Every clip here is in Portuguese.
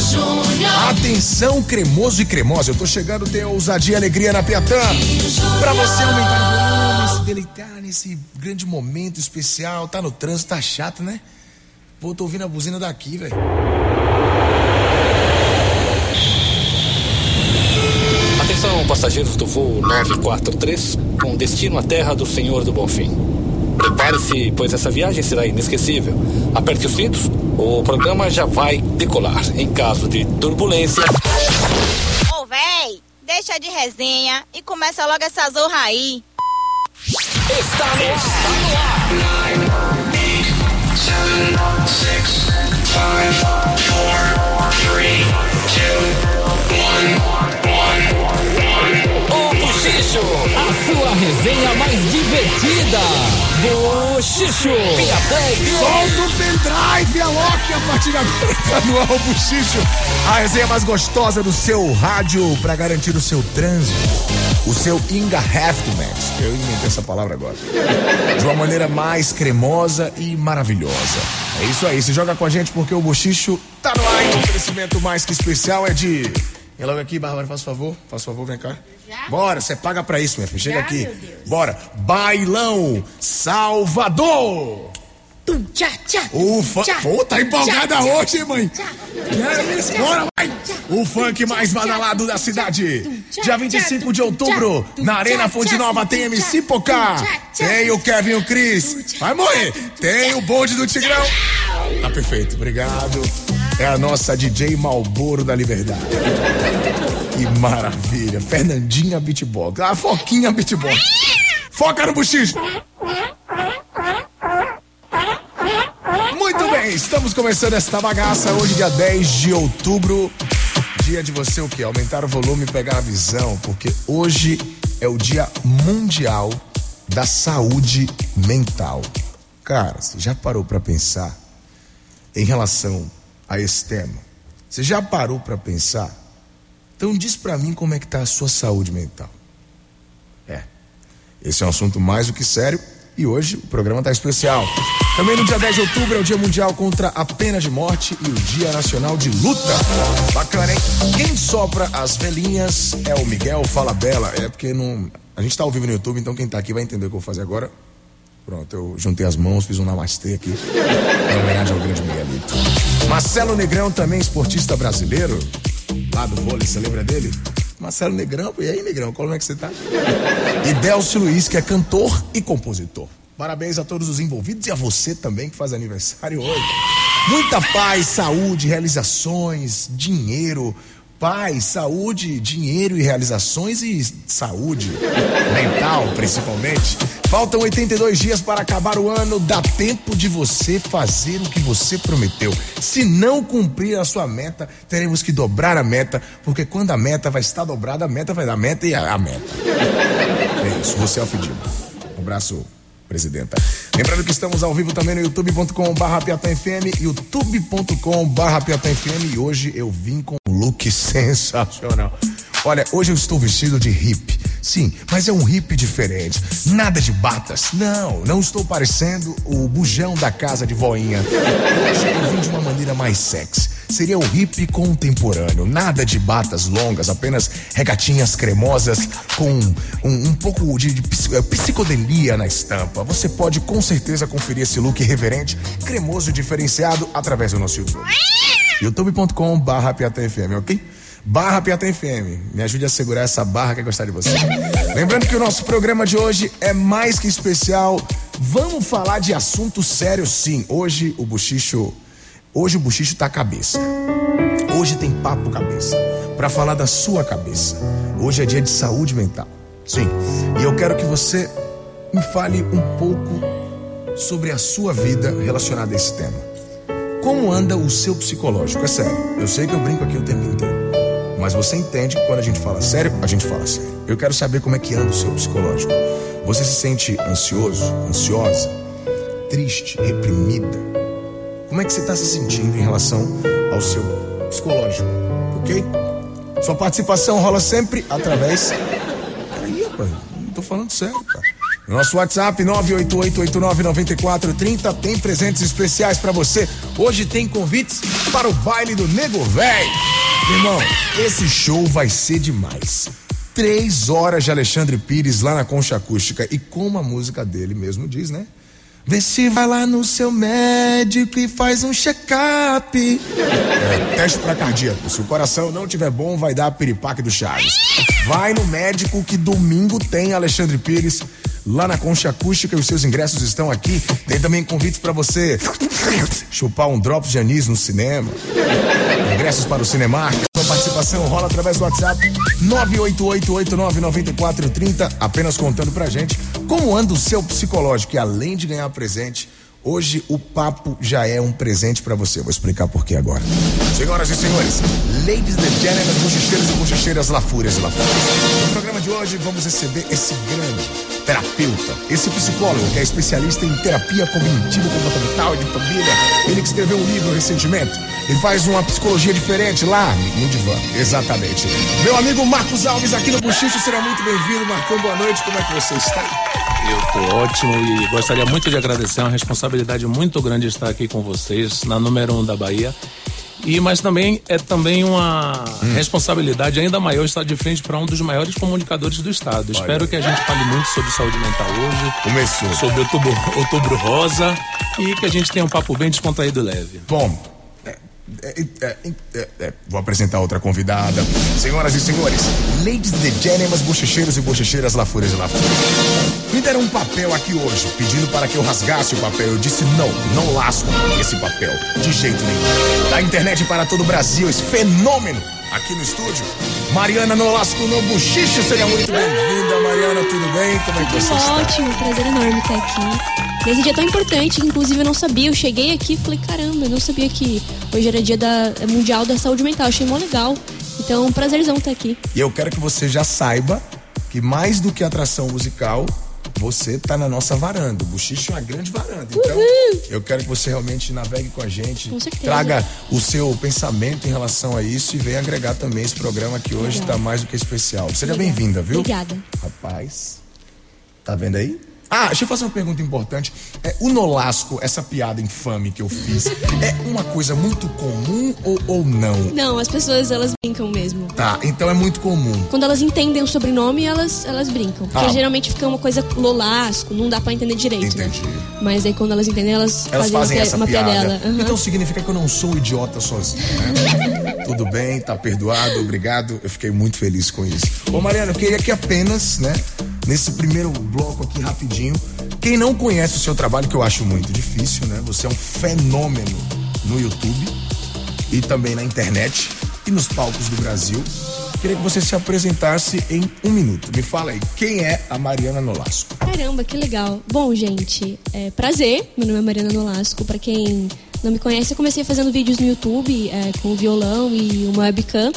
Júnior. Atenção, cremoso e cremosa. Eu tô chegando, tem ousadia e alegria na Piatã. Pra você aumentar o volume, se deleitar nesse grande momento especial. Tá no trânsito, tá chato, né? Pô, tô ouvindo a buzina daqui, velho. Atenção, passageiros do voo 943, com destino à terra do Senhor do Bonfim. Prepare-se, pois essa viagem será inesquecível. Aperte os cintos, o programa já vai decolar. Em caso de turbulência, Ô, véi, deixa de resenha e começa logo essa zorra aí. está no ar. O Buchicho, a sua resenha mais divertida. Buchicho, Piatã Solta o pendrive, Alok, a partir de agora tá no ar o Buchicho. A resenha mais gostosa do seu rádio para garantir o seu trânsito. O seu engarrafamento. Eu inventei essa palavra agora. De uma maneira mais cremosa e maravilhosa. É isso aí, se joga com a gente porque o Buchicho tá no ar. O oferecimento mais que especial é de. Vem logo aqui, Bárbara, faz favor. Faz favor, vem cá. Bora, você paga pra isso, minha filha. Chega aqui. Bora. Bailão Salvador. Tum, tchá, tchá. O funk. tchá, Pô, tá empolgada tchá, hoje, hein, mãe? tchá, É isso, bora, vai! O funk mais badalado da cidade. Dia 25 de outubro, na Arena Fonte Nova, tem MC Pocá. Tem o Kevin e o Cris. Vai morrer. Tem o bonde do Tigrão. Tá perfeito, obrigado. É a nossa DJ Malboro da Liberdade. Que maravilha. Fernandinha Beatbox. A Foquinha Beatbox. Foca no buchicho. Muito bem, estamos começando esta bagaça hoje, dia 10 de outubro. Dia de você o quê? Aumentar o volume e pegar a visão, porque hoje é o Dia Mundial da Saúde Mental. Cara, você já parou pra pensar em relação a esse tema? Você já parou pra pensar? Então diz pra mim como é que tá a sua saúde mental. É. Esse é um assunto mais do que sério e hoje o programa tá especial. Também no dia 10 de outubro é o Dia Mundial contra a Pena de Morte e o Dia Nacional de Luta. Bacana, hein? Quem sopra as velhinhas é o Miguel Falabella. É porque não. A gente tá ao vivo no YouTube, então quem tá aqui vai entender o que eu vou fazer agora. Pronto, eu juntei as mãos, fiz um namastê aqui. Em homenagem ao grande Miguelito. Marcelo Negrão, também esportista brasileiro. Lá do vôlei, você lembra dele? Marcelo Negrão, e aí, Negrão, como é que você tá? E Delcio Luiz, que é cantor e compositor. Parabéns a todos os envolvidos e a você também que faz aniversário hoje. Muita paz, saúde, realizações, dinheiro. Paz, saúde, dinheiro e realizações e saúde mental, principalmente. Faltam 82 dias para acabar o ano. Dá tempo de você fazer o que você prometeu. Se não cumprir a sua meta, teremos que dobrar a meta, porque quando a meta vai estar dobrada, a meta vai dar meta e a, meta. É isso, você é o fedido. Um abraço, presidenta. Lembrando que estamos ao vivo também no youtube.com/barra FM, youtube.com/barra FM e hoje eu vim com um look sensacional. Olha, hoje eu estou vestido de hippie. Sim, mas é um hippie diferente. Nada de batas. Não, não estou parecendo o bujão da casa de voinha. Hoje eu vim de uma maneira mais sexy. Seria o hippie contemporâneo. Nada de batas longas, apenas regatinhas cremosas com um, um pouco de, de eh, psicodelia na estampa. Você pode com certeza conferir esse look reverente, cremoso e diferenciado através do nosso YouTube youtube.com barra ok? Barra FM. Me ajude a segurar essa barra que é gostar de você. Lembrando que o nosso programa de hoje é mais que especial. Vamos falar de assunto sério, sim. Hoje o Buchicho. Hoje o Buchicho tá cabeça. Hoje tem papo cabeça. Pra falar da sua cabeça. Hoje é dia de saúde mental. Sim. E eu quero que você me fale um pouco sobre a sua vida relacionada a esse tema. Como anda o seu psicológico? É sério, eu sei que eu brinco aqui o tempo inteiro. Mas você entende que quando a gente fala sério, a gente fala sério. Eu quero saber como é que anda o seu psicológico. Você se sente ansioso, ansiosa, triste, reprimida? Como é que você está se sentindo em relação ao seu psicológico? Ok? Sua participação rola sempre através. Peraí, rapaz, não tô falando sério, cara. Nosso WhatsApp 988899430 tem presentes especiais para você. Hoje tem convites para o baile do Nego Véi. Irmão, esse show vai ser demais. Três horas de Alexandre Pires lá na Concha Acústica. E como a música dele mesmo diz, né? Vê se vai lá no seu médico e faz um check-up. É, teste pra cardíaco. Se o coração não tiver bom, vai dar a piripaque do Chaves. Vai no médico que domingo tem Alexandre Pires lá na Concha Acústica e os seus ingressos estão aqui. Tem também convites para você chupar um drops de anis no cinema. Ingressos para o Cinemark. Sua participação rola através do WhatsApp 988899430, apenas contando pra gente como anda o seu psicológico e além de ganhar presente, hoje o papo já é um presente para você. Vou explicar por que agora. Senhoras e senhores, ladies and gentlemen, bochecheiros e bochecheiras, lafúrias e lafúrias. No programa de hoje vamos receber esse grande terapeuta, esse psicólogo que é especialista em terapia cognitiva comportamental e de família. Ele que escreveu um livro recentemente. Ele faz uma psicologia diferente lá no Divã. Exatamente. Meu amigo Marcos Alves aqui no Buchicho, será muito bem-vindo. Marcão, boa noite. Como é que você está? Eu tô ótimo e gostaria muito de agradecer. É uma responsabilidade muito grande estar aqui com vocês na número um da Bahia. E mas também é também uma responsabilidade ainda maior estar de frente para um dos maiores comunicadores do estado. Espero que a gente fale muito sobre saúde mental hoje, Começou. sobre outubro, outubro rosa e que a gente tenha um papo bem descontraído e leve. Bom, é, é, é, é, é, vou apresentar outra convidada. Senhoras e senhores, ladies and gentlemen, bochecheiros e bochecheiras, lafúrias e lafúrias. Me deram um papel aqui hoje, pedindo para que eu rasgasse o papel. Eu disse não, não lasco esse papel, de jeito nenhum. Da internet para todo o Brasil, esse fenômeno aqui no estúdio. Mariana Nolasco no Buchicho, seja muito bem-vinda, Mariana, tudo bem? Como é que você está? Ótimo, prazer enorme estar aqui. Nesse dia tão importante, inclusive eu não sabia. Eu cheguei aqui e falei, caramba, eu não sabia que hoje era dia da, é mundial da saúde mental. Achei mó legal. Então, um prazerzão estar aqui. E eu quero que você já saiba que mais do que atração musical, você tá na nossa varanda. O Buchicho é uma grande varanda. Então, eu quero que você realmente navegue com a gente. Com certeza. Traga o seu pensamento em relação a isso e venha agregar também esse programa que hoje está mais do que especial. Seja bem-vinda, viu? Obrigada. Rapaz, tá vendo aí? Ah, deixa eu fazer uma pergunta importante. É, o Nolasco, essa piada infame que eu fiz, é uma coisa muito comum ou, ou não? Não, as pessoas, elas brincam mesmo. Tá, então é muito comum. Quando elas entendem o sobrenome, elas, elas brincam. Porque Ah. geralmente fica uma coisa lolasco, não dá pra entender direito, Entendi. né? Mas aí quando elas entendem, elas, Elas fazem uma, essa uma piada. piadela. Aham. Então significa que eu não sou idiota sozinho, né? Tudo bem, tá perdoado, obrigado. Eu fiquei muito feliz com isso. Ô Mariana, eu queria que apenas, né, nesse primeiro bloco aqui rapidinho, quem não conhece o seu trabalho, que eu acho muito difícil, né? Você é um fenômeno no YouTube e também na internet e nos palcos do Brasil. Queria que você se apresentasse em um minuto. Me fala aí, quem é a Mariana Nolasco? Caramba, que legal. Bom, gente, é prazer. Meu nome é Mariana Nolasco. Pra quem não me conhece, eu comecei fazendo vídeos no YouTube é, com violão e uma webcam.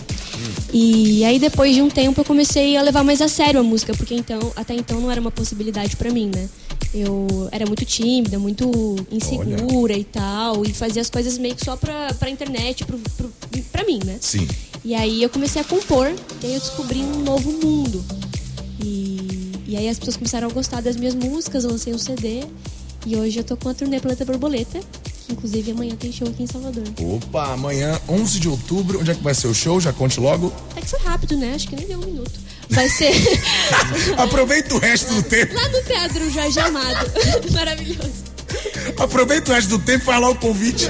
E aí depois de um tempo eu comecei a levar mais a sério a música, porque então até então não era uma possibilidade pra mim, né? Eu era muito tímida, muito insegura e tal, e fazia as coisas meio que só pra, pra internet, pro, pro, pra mim, né? Sim. E aí eu comecei a compor, e aí eu descobri um novo mundo. E, e aí as pessoas começaram a gostar das minhas músicas, eu lancei um CD. E hoje eu tô com a turnê Planeta Borboleta, inclusive amanhã tem show aqui em Salvador. Opa, amanhã, 11 de outubro, onde é que vai ser o show? Já conte logo. Até que foi rápido, né? Acho que nem deu um minuto. Vai ser Aproveita o resto do tempo. lá no Teatro Jorge Amado. Maravilhoso. Aproveita o resto do tempo e faz lá o convite.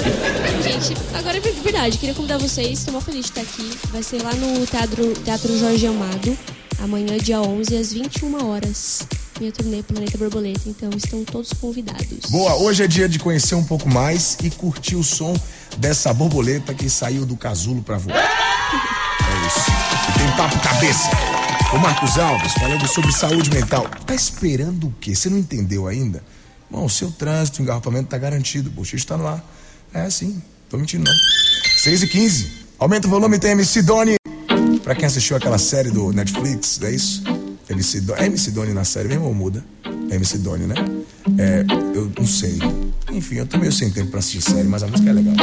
Gente, agora é verdade, queria convidar vocês, estou muito feliz de estar aqui. Vai ser lá no Teatro, Teatro Jorge Amado, amanhã, dia 11, às 21 horas. Minha turnê Planeta Borboleta, então estão todos convidados. Boa, hoje é dia de conhecer um pouco mais e curtir o som dessa borboleta que saiu do casulo pra voar. É isso. E tem papo cabeça. O Marcos Alves falando sobre saúde mental. Tá esperando o quê? Você não entendeu ainda? Bom, o seu trânsito, engarrafamento tá garantido. O bochicho tá no ar. É assim. Tô mentindo, não. 6 e 15. Aumenta o volume, tem MC Doni. Pra quem assistiu aquela série do Netflix, é isso? MC Doni. É MC Doni na série mesmo ou muda? É MC Doni, né? É, eu não sei. Enfim, eu tô meio sem tempo pra assistir série, mas a música é legal.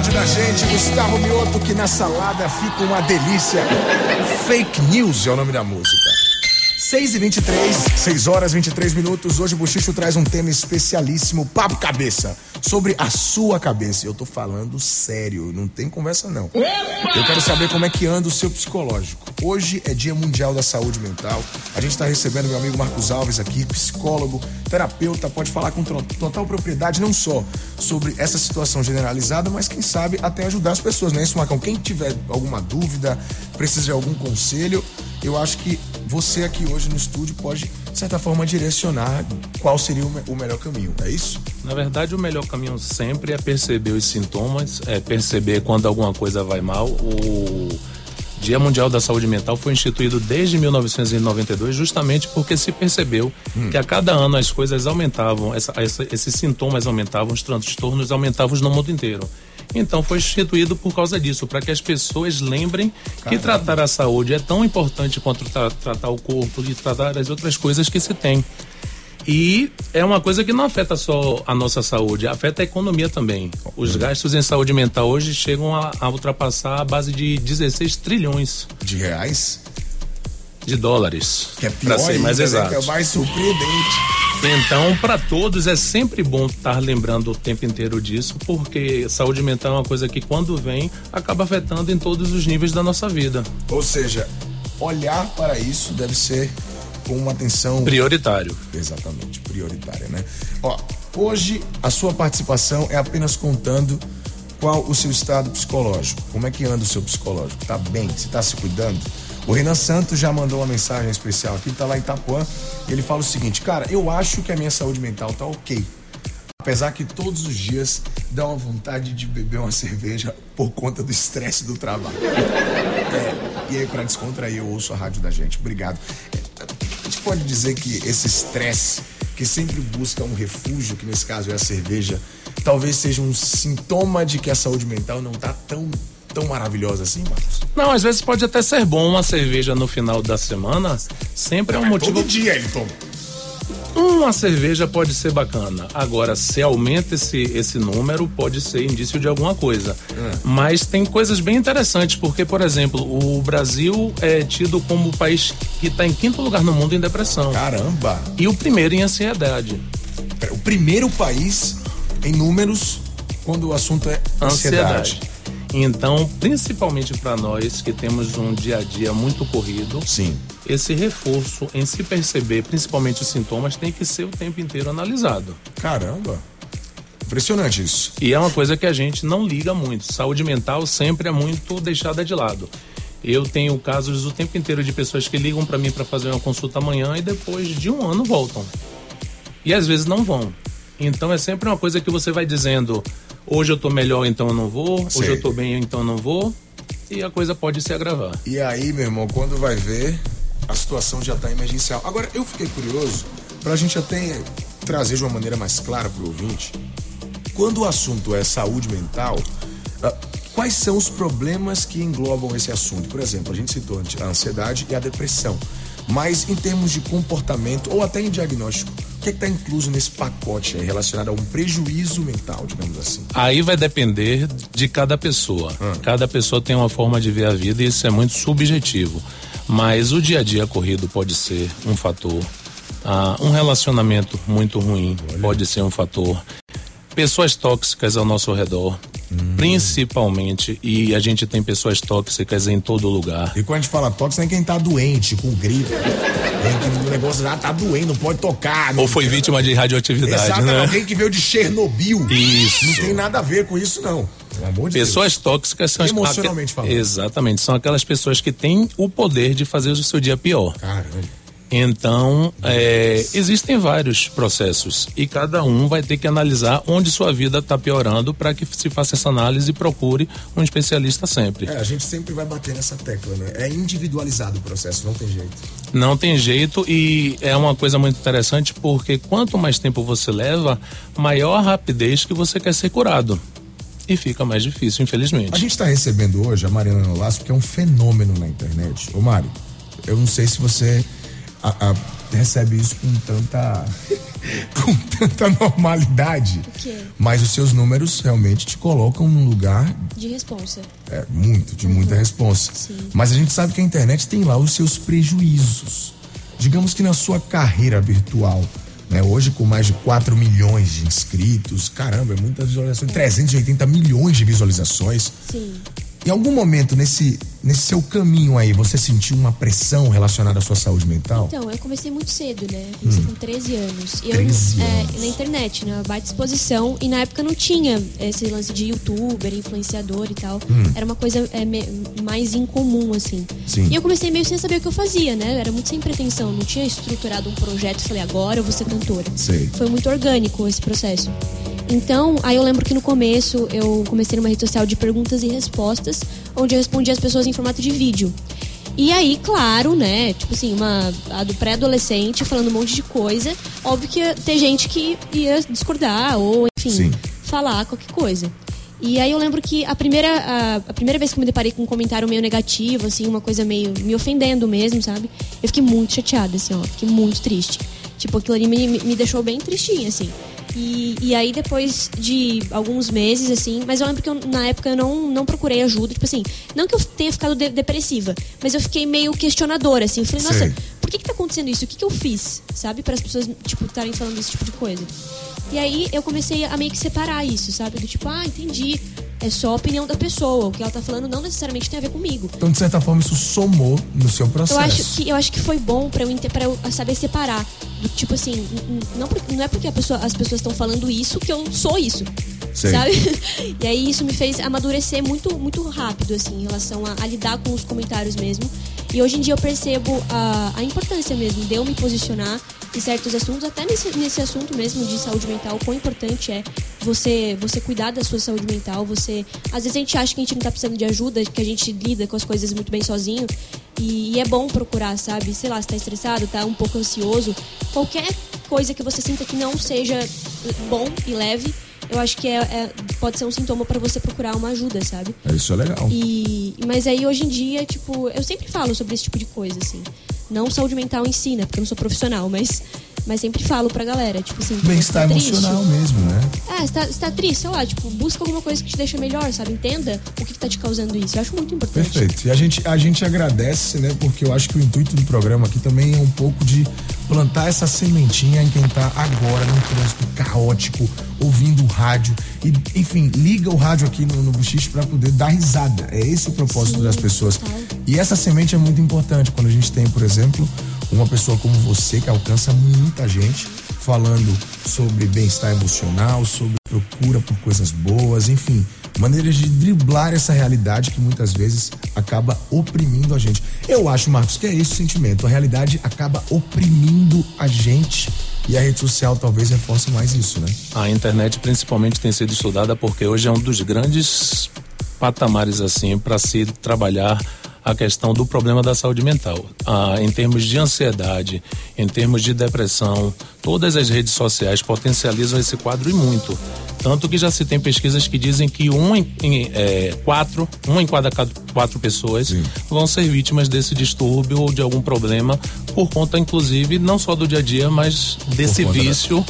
Rádio da gente, Gustavo Mioto, que na salada fica uma delícia. Fake News é o nome da música. 6 e 23, 6 horas e 23 minutos. Hoje o Buchicho traz um tema especialíssimo, papo cabeça, sobre a sua cabeça. Eu tô falando sério, não tem conversa não. Eu quero saber como é que anda o seu psicológico. Hoje é Dia Mundial da Saúde Mental. A gente está recebendo meu amigo Marcos Alves aqui, psicólogo, terapeuta, pode falar com total propriedade não só sobre essa situação generalizada, mas quem sabe até ajudar as pessoas, não é isso, Marcão? Quem tiver alguma dúvida, precisa de algum conselho, eu acho que você aqui hoje no estúdio pode, de certa forma, direcionar qual seria o, me- o melhor caminho, é isso? Na verdade, o melhor caminho sempre é perceber os sintomas, é perceber quando alguma coisa vai mal. O Dia Mundial da Saúde Mental foi instituído desde 1992, justamente porque se percebeu que a cada ano as coisas aumentavam, essa- essa- esses sintomas aumentavam, os transtornos aumentavam no mundo inteiro. Então foi instituído por causa disso, para que as pessoas lembrem que tratar a saúde é tão importante quanto tra- tratar o corpo e tratar as outras coisas que se tem. E é uma coisa que não afeta só a nossa saúde, afeta a economia também. Os gastos em saúde mental hoje chegam a, a ultrapassar a base de 16 trilhões De reais? de dólares. Que é pior ser mais né? exato. Que é mais surpreendente. Então, para todos é sempre bom estar lembrando o tempo inteiro disso, porque saúde mental é uma coisa que quando vem acaba afetando em todos os níveis da nossa vida. Ou seja, olhar para isso deve ser com uma atenção Prioritário. exatamente prioritária, né? Ó, hoje a sua participação é apenas contando qual o seu estado psicológico. Como é que anda o seu psicológico? Tá bem? Você tá se cuidando? O Renan Santos já mandou uma mensagem especial aqui, tá lá em Itapuã. e Ele fala o seguinte: Cara, eu acho que a minha saúde mental tá ok. Apesar que todos os dias dá uma vontade de beber uma cerveja por conta do estresse do trabalho. É, e aí, pra descontrair, eu ouço a rádio da gente. Obrigado. A gente pode dizer que esse estresse, que sempre busca um refúgio, que nesse caso é a cerveja, talvez seja um sintoma de que a saúde mental não tá tão, tão maravilhosa assim, Marcos? Não, às vezes pode até ser bom uma cerveja no final da semana, sempre é um motivo Todo dia ele toma. Uma cerveja pode ser bacana. Agora, se aumenta esse, esse número, pode ser indício de alguma coisa. Mas tem coisas bem interessantes, porque, por exemplo, o Brasil é tido como o país que está em quinto lugar no mundo em depressão. Caramba! E o primeiro em ansiedade. O primeiro país em números quando o assunto é ansiedade. Ansiedade. Então, principalmente para nós que temos um dia a dia muito corrido, Sim. esse reforço em se perceber, principalmente os sintomas, tem que ser o tempo inteiro analisado. Caramba! Impressionante isso. E é uma coisa que a gente não liga muito. Saúde mental sempre é muito deixada de lado. Eu tenho casos o tempo inteiro de pessoas que ligam para mim para fazer uma consulta amanhã e depois de um ano voltam. E às vezes não vão. Então é sempre uma coisa que você vai dizendo: hoje eu tô melhor, então eu não vou. Hoje Sei. eu tô bem, então eu não vou. E a coisa pode se agravar. E aí, meu irmão, quando vai ver, a situação já tá emergencial. Agora, eu fiquei curioso, pra gente até trazer de uma maneira mais clara pro ouvinte, quando o assunto é saúde mental, ah, quais são os problemas que englobam esse assunto? Por exemplo, a gente citou a ansiedade e a depressão. Mas em termos de comportamento ou até em diagnóstico, que está incluso nesse pacote aí relacionado a um prejuízo mental, digamos assim? Aí vai depender de cada pessoa. Cada pessoa tem uma forma de ver a vida e isso é muito subjetivo. Mas o dia a dia corrido pode ser um fator. Ah, um relacionamento muito ruim pode ser um fator. Pessoas tóxicas ao nosso redor, principalmente, e a gente tem pessoas tóxicas em todo lugar. E quando a gente fala tóxico, é quem tá doente, com gripe. É que o negócio já tá doente, não pode tocar. não Ou foi vítima de radioatividade, Exatamente, né? alguém que veio de Chernobyl. Isso. Não tem nada a ver com isso, não. Pelo amor de Pessoas tóxicas são as- Emocionalmente aque- falando. Exatamente, são aquelas pessoas que têm o poder de fazer o seu dia pior. Deus. Caramba. Então, é, existem vários processos e cada um vai ter que analisar onde sua vida está piorando para que se faça essa análise e procure um especialista sempre. É, a gente sempre vai bater nessa tecla, né? É individualizado o processo, não tem jeito. Não tem jeito e é uma coisa muito interessante porque quanto mais tempo você leva, maior a rapidez que você quer ser curado. E fica mais difícil, infelizmente. A gente está recebendo hoje a Mariana Nolasco, que é um fenômeno na internet. Ô Mário, eu não sei se você a, a, recebe isso com tanta com tanta normalidade. Mas os seus números realmente te colocam num lugar de responsa. É, muito, de uhum. muita responsa. Sim. Mas a gente sabe que a internet tem lá os seus prejuízos. Digamos que na sua carreira virtual, né, hoje com mais de 4 milhões de inscritos, caramba, é muitas visualizações, é. 380 milhões de visualizações. Sim. Em algum momento nesse, nesse seu caminho aí, você sentiu uma pressão relacionada à sua saúde mental? Então, eu comecei muito cedo, né? Comecei hum. com 13 anos. E 13 eu, anos. É, na internet, na baita exposição. E na época não tinha esse lance de youtuber, influenciador e tal. Hum. Era uma coisa é, me, mais incomum, assim. Sim. E eu comecei meio sem saber o que eu fazia, né? era muito sem pretensão. Não tinha estruturado um projeto e falei, agora eu vou ser cantora. Sei. Foi muito orgânico esse processo. Então, aí eu lembro que no começo eu comecei numa rede social de perguntas e respostas, onde eu respondia as pessoas em formato de vídeo. E aí, claro, né? Tipo assim, uma a do pré-adolescente falando um monte de coisa. Óbvio que ia ter gente que ia discordar ou, enfim, Sim. falar qualquer coisa. E aí eu lembro que a primeira, a, a, primeira vez que eu me deparei com um comentário meio negativo, assim, uma coisa meio me ofendendo mesmo, sabe? Eu fiquei muito chateada, assim, ó. Fiquei muito triste. Tipo, aquilo ali me, me deixou bem tristinha, assim. E, e aí, depois de alguns meses, assim, mas eu lembro que eu, na época eu não, não procurei ajuda. Tipo assim, não que eu tenha ficado de, depressiva, mas eu fiquei meio questionadora, assim. Eu falei, nossa, Sei. por que, que tá acontecendo isso? O que, que eu fiz? Sabe? Para as pessoas, tipo, estarem falando esse tipo de coisa. E aí eu comecei a meio que separar isso, sabe? Do tipo, ah, entendi é só a opinião da pessoa. O que ela tá falando não necessariamente tem a ver comigo. Então, de certa forma, isso somou no seu processo. Eu acho que, eu acho que foi bom para eu, pra eu saber separar. Do, tipo assim, não, não é porque pessoa, as pessoas estão falando isso que eu sou isso. Sei. Sabe? E aí isso me fez amadurecer muito, muito rápido, assim, em relação a, a lidar com os comentários mesmo. E hoje em dia eu percebo a, a importância mesmo de eu me posicionar em certos assuntos, até nesse, nesse assunto mesmo de saúde mental, o quão importante é você, você cuidar da sua saúde mental. Você, às vezes a gente acha que a gente não tá precisando de ajuda, que a gente lida com as coisas muito bem sozinho. E, e é bom procurar, sabe? Sei lá, se tá estressado, tá um pouco ansioso. Qualquer coisa que você sinta que não seja bom e leve, eu acho que é, é pode ser um sintoma para você procurar uma ajuda, sabe? Isso é legal. E, mas aí hoje em dia, tipo, eu sempre falo sobre esse tipo de coisa, assim. Não saúde mental em si, né? Porque eu não sou profissional, mas mas sempre falo pra galera, tipo assim. Bem-estar tá emocional mesmo, né? É, você tá, você tá triste, sei lá, tipo, busca alguma coisa que te deixa melhor, sabe? Entenda o que, que tá te causando isso. Eu acho muito importante. Perfeito. E a gente, a gente agradece, né? Porque eu acho que o intuito do programa aqui também é um pouco de plantar essa sementinha em quem tá agora num trânsito caótico, ouvindo o rádio. E, enfim, liga o rádio aqui no, no Buchiche para poder dar risada. É esse o propósito Sim, das pessoas. Total. E essa semente é muito importante quando a gente tem, por exemplo, uma pessoa como você que alcança muita gente falando sobre bem-estar emocional, sobre procura por coisas boas, enfim, maneiras de driblar essa realidade que muitas vezes acaba oprimindo a gente. Eu acho, Marcos, que é esse o sentimento. A realidade acaba oprimindo a gente e a rede social talvez reforce mais isso, né? A internet principalmente tem sido estudada porque hoje é um dos grandes patamares assim para se trabalhar a questão do problema da saúde mental. Ah, em termos de ansiedade, em termos de depressão, todas as redes sociais potencializam esse quadro e muito. Tanto que já se tem pesquisas que dizem que um em, em é, quatro, um em cada quatro pessoas Sim. vão ser vítimas desse distúrbio ou de algum problema por conta, inclusive, não só do dia a dia, mas desse vício.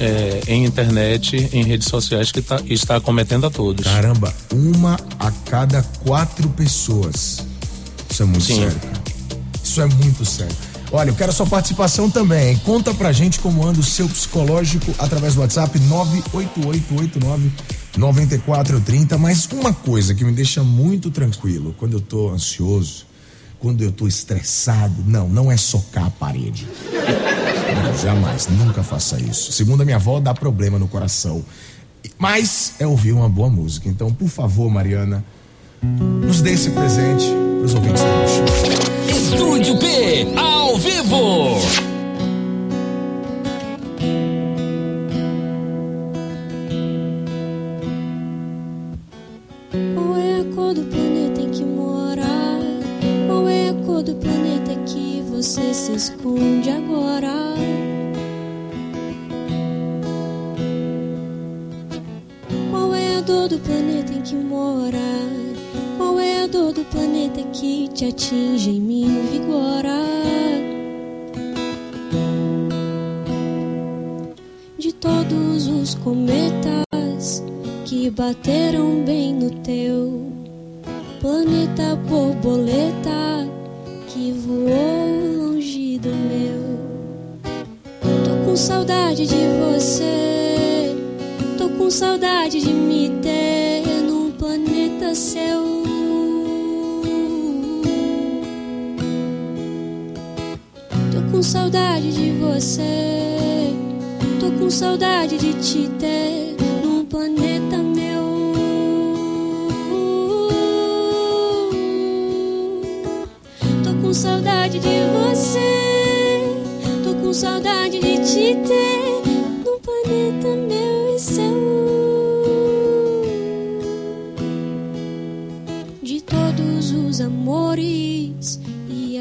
É, em internet, em redes sociais que tá, está cometendo a todos. Caramba, uma a cada quatro pessoas isso é muito Sim. sério, cara. Isso é muito sério. Olha, eu quero a sua participação também. Conta pra gente como anda o seu psicológico através do WhatsApp 98889 9430. Mas uma coisa que me deixa muito tranquilo quando eu tô ansioso, quando eu tô estressado, não, não é socar a parede. Não, jamais, nunca faça isso. Segundo a minha avó, dá problema no coração. Mas é ouvir uma boa música. Então, por favor, Mariana, nos dê esse presente para os ouvintes da Estúdio P, ao ao vivo. Qual é a cor do planeta em que morar? Qual é a cor do planeta que você se esconde agora? Qual é a dor do planeta em que morar? A dor do planeta que te atinge e me invigora? De todos os cometas que bateram bem no teu planeta borboleta que voou longe do meu. Tô com saudade de você, tô com saudade de me ter num planeta seu. Com saudade de você, tô com saudade de te ter num planeta meu. Tô com saudade de você, tô com saudade de te ter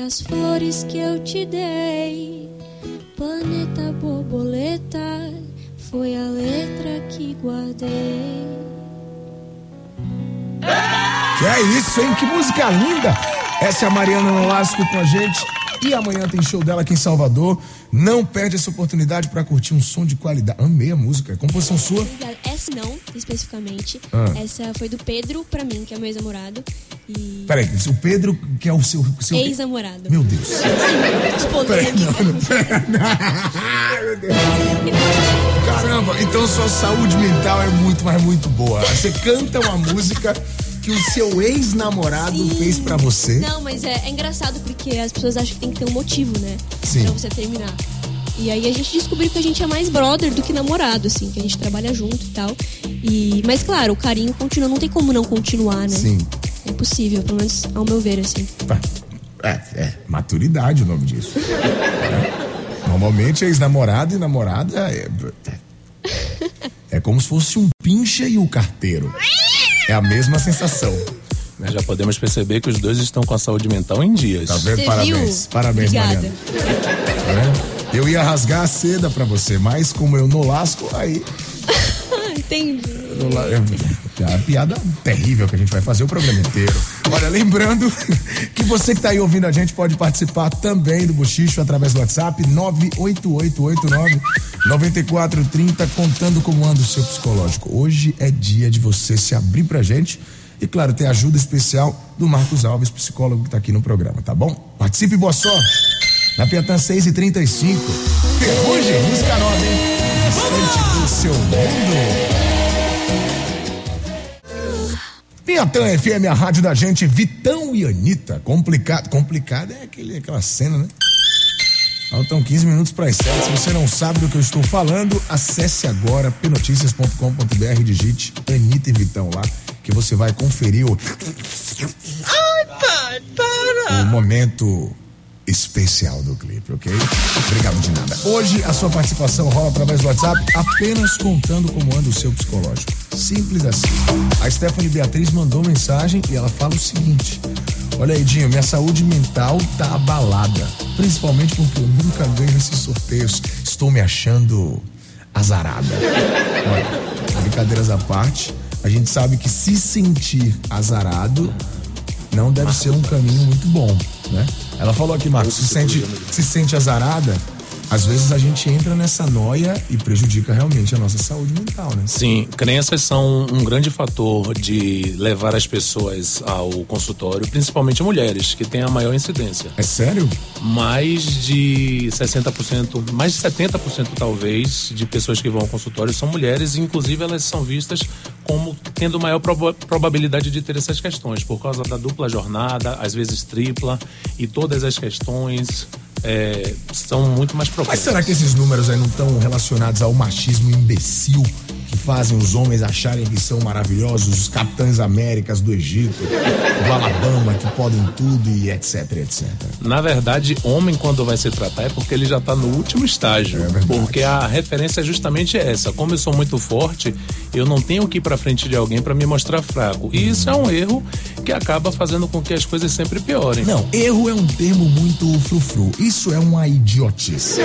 as flores que eu te dei, planeta borboleta foi a letra que guardei. Que é isso, hein? Que música linda! Essa é a Mariana Nolasco com a gente. E amanhã tem show dela aqui em Salvador. Não perde essa oportunidade para curtir um som de qualidade. Amei a música. Composição sua? Obrigada. Essa não, especificamente. Ah. Essa foi do Pedro pra mim, que é meu ex-namorado. E. Peraí, o Pedro, que é o seu. seu... Ex-namorado. Meu Deus. Peraí, não, não. Meu Deus. Caramba, então sua saúde mental é muito, mas muito boa. Você canta uma música que o seu ex-namorado fez pra você. Não, mas é, é engraçado porque as pessoas acham que tem que ter um motivo, né? Sim. Pra você terminar. E aí a gente descobriu que a gente é mais brother do que namorado, assim, que a gente trabalha junto e tal. E, mas claro, o carinho continua, não tem como não continuar, né? Sim. É impossível, pelo menos ao meu ver, assim. É, é, maturidade o nome disso. É. Normalmente ex-namorado e namorada é, é como se fosse um pincha e o carteiro. É a mesma sensação. Né, Já podemos perceber que os dois estão com a saúde mental em dias. Tá vendo? Você Parabéns. viu? Parabéns, Obrigada. Mariana. Tá vendo? Eu ia rasgar a seda pra você, mas como eu não lasco, aí. Entendi. É uma piada terrível que a gente vai fazer o programa inteiro. Olha, lembrando que você que tá aí ouvindo a gente pode participar também do Bochicho através do WhatsApp 98889 9430, contando como anda o seu psicológico. Hoje é dia de você se abrir pra gente. E claro, tem ajuda especial do Marcos Alves, psicólogo que tá aqui no programa, tá bom? Participe boa sorte! Na Piatã 6 e 35 Ferrugem, música nova, hein? Distante seu mundo. Piatã FM, a rádio da gente, Vitão e Anitta. Complicado. Complicado é aquele, aquela cena, né? Faltam 15 minutos para as 7. Se você não sabe do que eu estou falando, acesse agora pnoticias.com.br, digite Anitta e Vitão lá, que você vai conferir o. Ai, pai, para! O momento especial do clipe, ok? Obrigado de nada. Hoje a sua participação rola através do WhatsApp, apenas contando como anda o seu psicológico. Simples assim. A Stephanie Beatriz mandou mensagem e ela fala o seguinte: Olha aí, Dinho, minha saúde mental tá abalada. Principalmente porque eu nunca ganho esses sorteios. Estou me achando azarada. Olha, brincadeiras à parte, a gente sabe que se sentir azarado não deve ser um caminho muito bom, né? Ela falou aqui, Marcos, se sente, se sente azarada, às vezes a gente entra nessa noia e prejudica realmente a nossa saúde mental, né? Sim, crenças são um grande fator de levar as pessoas ao consultório, principalmente mulheres, que têm a maior incidência. É sério? Mais de 60%, mais de 70% talvez, de pessoas que vão ao consultório são mulheres, e inclusive elas são vistas como tendo maior proba- probabilidade de ter essas questões, por causa da dupla jornada, às vezes tripla, e todas as questões é, são muito mais Mas propensas. será que esses números aí não estão relacionados ao machismo imbecil fazem os homens acharem que são maravilhosos, os capitães Américas do Egito, do Alabama, que podem tudo e etc, etc. Na verdade, homem quando vai se tratar é porque ele já tá no último estágio. É porque a referência é justamente essa. Como eu sou muito forte, eu não tenho que ir pra frente de alguém pra me mostrar fraco. E isso é um erro que acaba fazendo com que as coisas sempre piorem. Não, erro é um termo muito frufru. Isso é uma idiotice.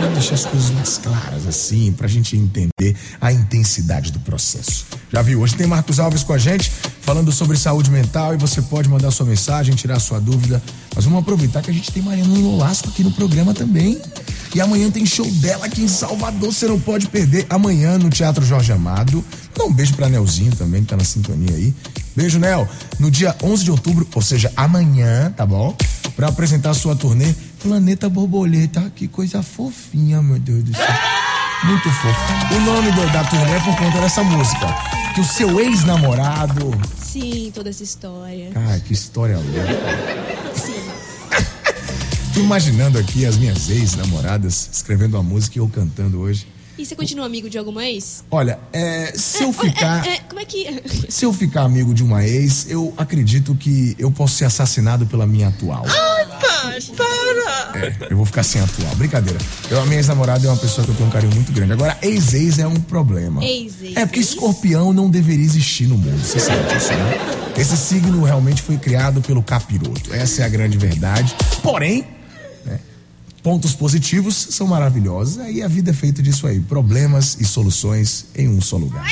Vamos deixar as coisas mais claras, assim, pra gente entender a intensidade do processo. Já viu? Hoje tem Marcos Alves com a gente, falando sobre saúde mental, e você pode mandar sua mensagem, tirar sua dúvida. Mas vamos aproveitar que a gente tem Mariana Nolasco aqui no programa também. E amanhã tem show dela aqui em Salvador, você não pode perder. Amanhã no Teatro Jorge Amado. Dá um beijo pra Nelzinho também, que tá na sintonia aí. Beijo, Nel. No dia 11 de outubro, ou seja, amanhã, tá bom? Pra apresentar sua turnê Planeta Borboleta. Que coisa fofinha, meu Deus do céu. Muito fofo. O nome do- da turnê é por conta dessa música. Que o seu ex-namorado. Sim, toda essa história. Ai, que história louca. Sim. Tô imaginando aqui as minhas ex-namoradas escrevendo uma música e eu cantando hoje. E você continua amigo de alguma ex? Olha, é, se eu ficar. É, é, como é que. Se eu ficar amigo de uma ex, eu acredito que eu posso ser assassinado pela minha atual. É, eu vou ficar sem atual. Brincadeira. Eu, a minha ex-namorada é uma pessoa que eu tenho um carinho muito grande. Agora, ex-ex é um problema. Ex-ex. É porque escorpião não deveria existir no mundo. Você sabe disso, né? Esse signo realmente foi criado pelo capiroto. Essa é a grande verdade. Porém, pontos positivos são maravilhosos. Aí a vida é feita disso aí. Problemas e soluções em um só lugar.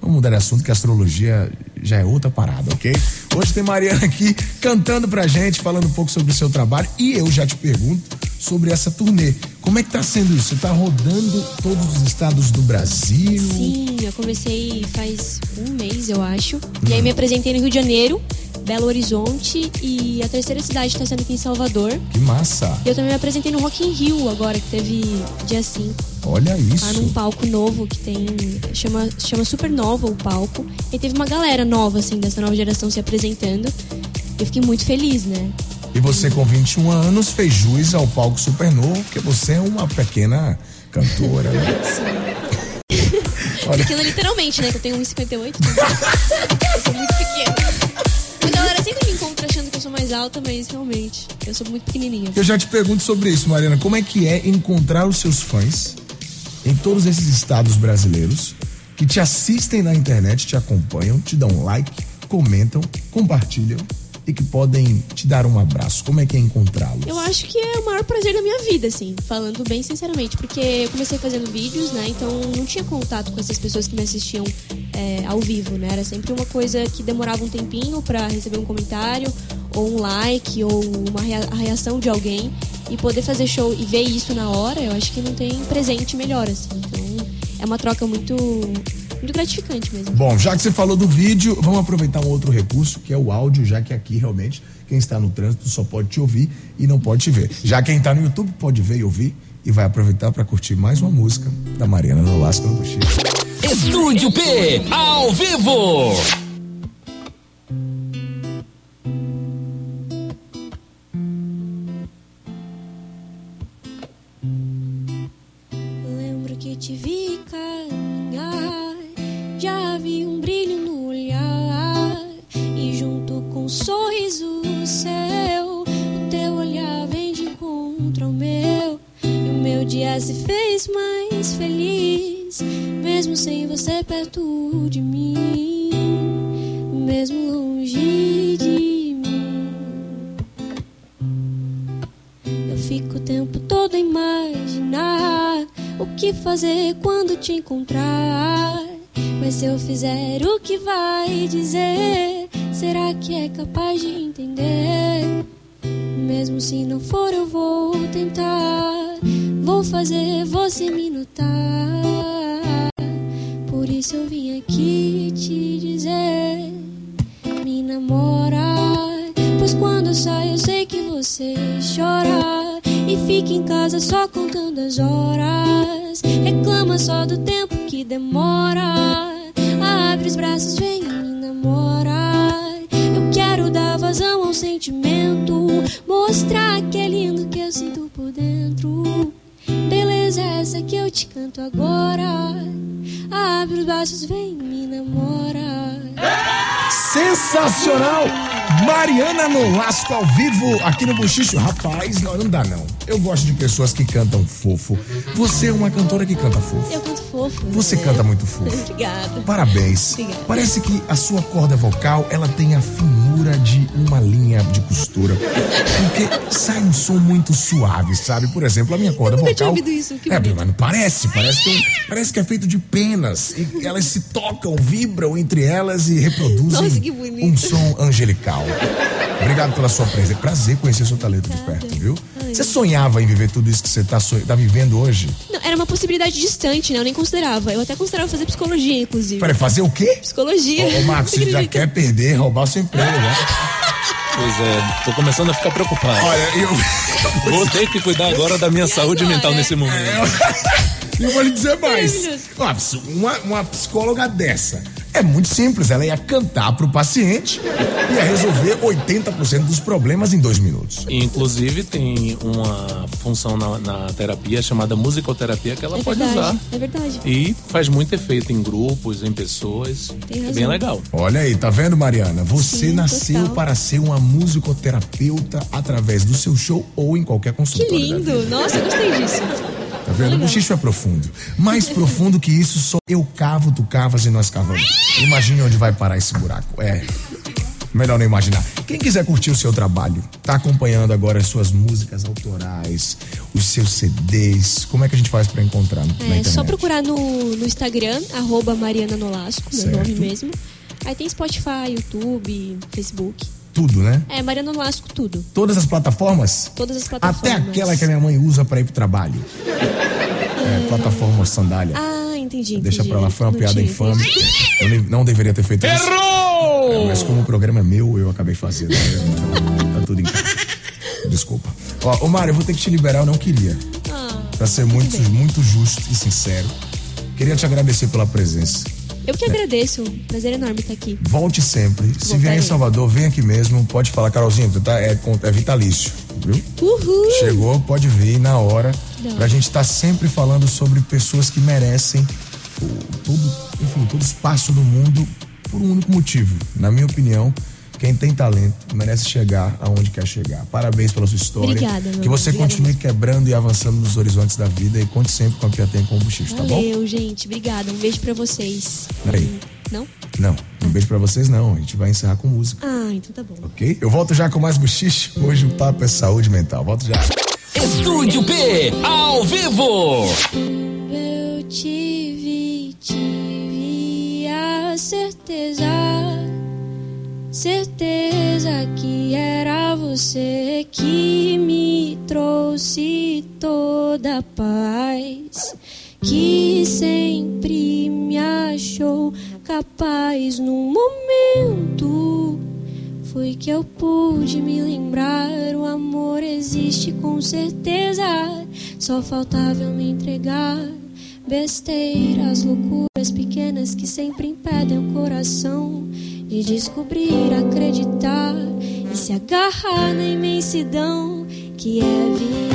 Vamos mudar de assunto que a astrologia já é outra parada, ok? Hoje tem Mariana aqui cantando pra gente, falando um pouco sobre o seu trabalho. E eu já te pergunto sobre essa turnê. Como é que tá sendo isso? Você tá rodando todos os estados do Brasil? Sim, eu comecei faz um mês, eu acho. E aí me apresentei no Rio de Janeiro, Belo Horizonte e a terceira cidade está sendo aqui em Salvador. Que massa! E eu também me apresentei no Rock in Rio agora, que teve dia 5. Olha isso. Lá num palco novo que tem. Chama, chama Supernova o palco. E teve uma galera nova, assim, dessa nova geração se apresentando. Eu fiquei muito feliz, né? E você com 21 anos fez jus ao palco supernovo, porque você é uma pequena cantora, né? Olha. Pequena literalmente, né? Que eu tenho 1,58. Né? eu sou muito pequena. Sou mais alta, mas realmente, eu sou muito pequenininha. Eu já te pergunto sobre isso, Mariana. Como é que é encontrar os seus fãs em todos esses estados brasileiros que te assistem na internet, te acompanham, te dão like, comentam, compartilham e que podem te dar um abraço? Como é que é encontrá-los? Eu acho que é o maior prazer da minha vida, assim, falando bem sinceramente, porque eu comecei fazendo vídeos, né? Então não tinha contato com essas pessoas que me assistiam é, ao vivo, né? Era sempre uma coisa que demorava um tempinho pra receber um comentário, ou um like, ou uma rea- a reação de alguém. E poder fazer show e ver isso na hora, eu acho que não tem presente melhor, assim. Então é uma troca muito, muito gratificante mesmo. Bom, já que você falou do vídeo, vamos aproveitar um outro recurso, que é o áudio, já que aqui realmente quem está no trânsito só pode te ouvir e não pode te ver. Já quem está no YouTube pode ver e ouvir e vai aproveitar para curtir mais uma música da Mariana Nolasco no Buxixe. Estúdio P, ao vivo. Fico o tempo todo a imaginar o que fazer quando te encontrar. Mas se eu fizer o que vai dizer, será que é capaz de entender? Mesmo se não for, eu vou tentar. Vou fazer você me notar. Por isso eu vim aqui te dizer: me namora. Pois quando eu saio, eu sei que você chora. E fica em casa só contando as horas. Reclama só do tempo que demora. Abre os braços, vem me namora. Eu quero dar vazão ao sentimento. Mostrar que é lindo que eu sinto por dentro. Beleza, essa que eu te canto agora. Abre os braços, vem me namorar. Sensacional! Mariana Nolasco ao vivo aqui no Buchicho. Rapaz, não, não dá não. Eu gosto de pessoas que cantam fofo. Você é uma cantora que canta fofo. Eu canto fofo. Você né? canta muito fofo. Obrigada. Parabéns. Obrigada. Parece que a sua corda vocal, ela tem a finura de uma linha de costura. Porque sai um som muito suave, sabe? Por exemplo, a minha corda nunca vocal. tinha ouvido isso, que é, mas não parece, parece que, é um- parece que é feito de penas. E elas se tocam, vibram entre elas e reproduzem Nossa, que bonito. um som angelical. Obrigado pela sua presença. É prazer conhecer seu talento de perto, viu? Você sonhava em viver tudo isso que você tá, so- tá vivendo hoje? Não, era uma possibilidade distante, né? Eu nem considerava. Eu até considerava fazer psicologia, inclusive. Peraí, fazer o quê? Psicologia. Ô, ô Marcos, você já quer perder, roubar o seu emprego, né? Pois é, tô começando a ficar preocupado. Olha, eu. Vou ter que cuidar agora da minha saúde agora? mental nesse momento. Eu vou lhe dizer mais. Uma, uma psicóloga dessa é muito simples. Ela ia cantar pro paciente e ia resolver 80% dos problemas em dois minutos. Inclusive tem uma função na, na terapia chamada musicoterapia que ela É pode verdade, usar. é verdade. E faz muito efeito em grupos, em pessoas. É bem legal. Olha aí, tá vendo, Mariana? Você Sim, nasceu total. para ser uma musicoterapeuta através do seu show ou em qualquer Que consultório. vida. lindo! Nossa, eu gostei disso. Vendo? O bochicho é profundo. Mais profundo que isso, só eu cavo, tu cavas e nós cavamos. Imagine onde vai parar esse buraco. É. Melhor não imaginar. Quem quiser curtir o seu trabalho, tá acompanhando agora as suas músicas autorais, os seus CDs, como é que a gente faz pra encontrar É só procurar no, no Instagram, arroba Mariana Nolasco, meu Certo. nome mesmo. Aí tem Spotify, YouTube, Facebook. Tudo, né? É, Mariana Nolasco, tudo. Todas as plataformas? Todas as plataformas. Até aquela que a minha mãe usa pra ir pro trabalho. É, plataforma sandália. Ah, entendi. Deixa entendi. pra lá, foi uma Não piada tinha, infame. Eu não deveria ter feito isso. Errou! É, mas como o programa é meu, eu acabei fazendo. né? tá tudo em casa. Desculpa. Ó, ô Mário, eu vou ter que te liberar, eu não queria. Ah, Pra ser muito, muito justo e sincero. Queria te agradecer pela presença. Eu que agradeço. Prazer enorme estar aqui. Volte sempre. Se vier em Voltarei. Salvador, vem aqui mesmo. Pode falar, Carolzinho, tu tá, é, é vitalício, viu? Uhul! Chegou, pode vir na hora. Não. Pra gente estar sempre falando sobre pessoas que merecem todo, enfim, todo espaço do mundo por um único motivo. Na minha opinião, quem tem talento merece chegar aonde quer chegar. Parabéns pela sua história. Obrigada, meu Que você amor. Obrigada continue quebrando e avançando nos horizontes da vida e conte sempre com a Piatem com o Buchicho, tá bom? Valeu, gente. Obrigada. Um beijo pra vocês. Peraí. Não? Não, um beijo pra vocês não. A gente vai encerrar com música, Ah, então tá bom. ok? Eu volto já com mais Buchicho. Hoje o papo é saúde mental. Volto já. Estúdio P, ao vivo. Eu tive, tive a certeza, certeza que era você que me trouxe toda a paz, que sempre me achou capaz num momento. Foi que eu pude me lembrar, o amor existe com certeza. Só faltava eu me entregar. Besteiras, loucuras pequenas que sempre impedem o coração de descobrir, acreditar e se agarrar na imensidão que é viver.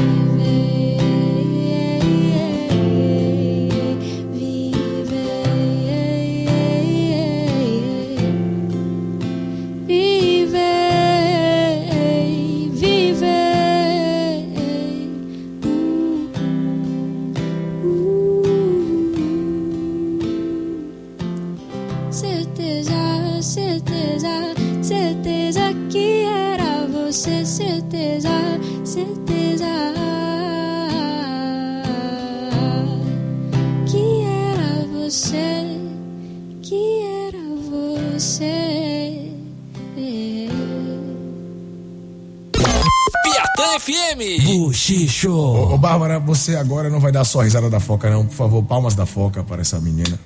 Bárbara, você agora não vai dar só risada da foca, não. Por favor, palmas da foca para essa menina.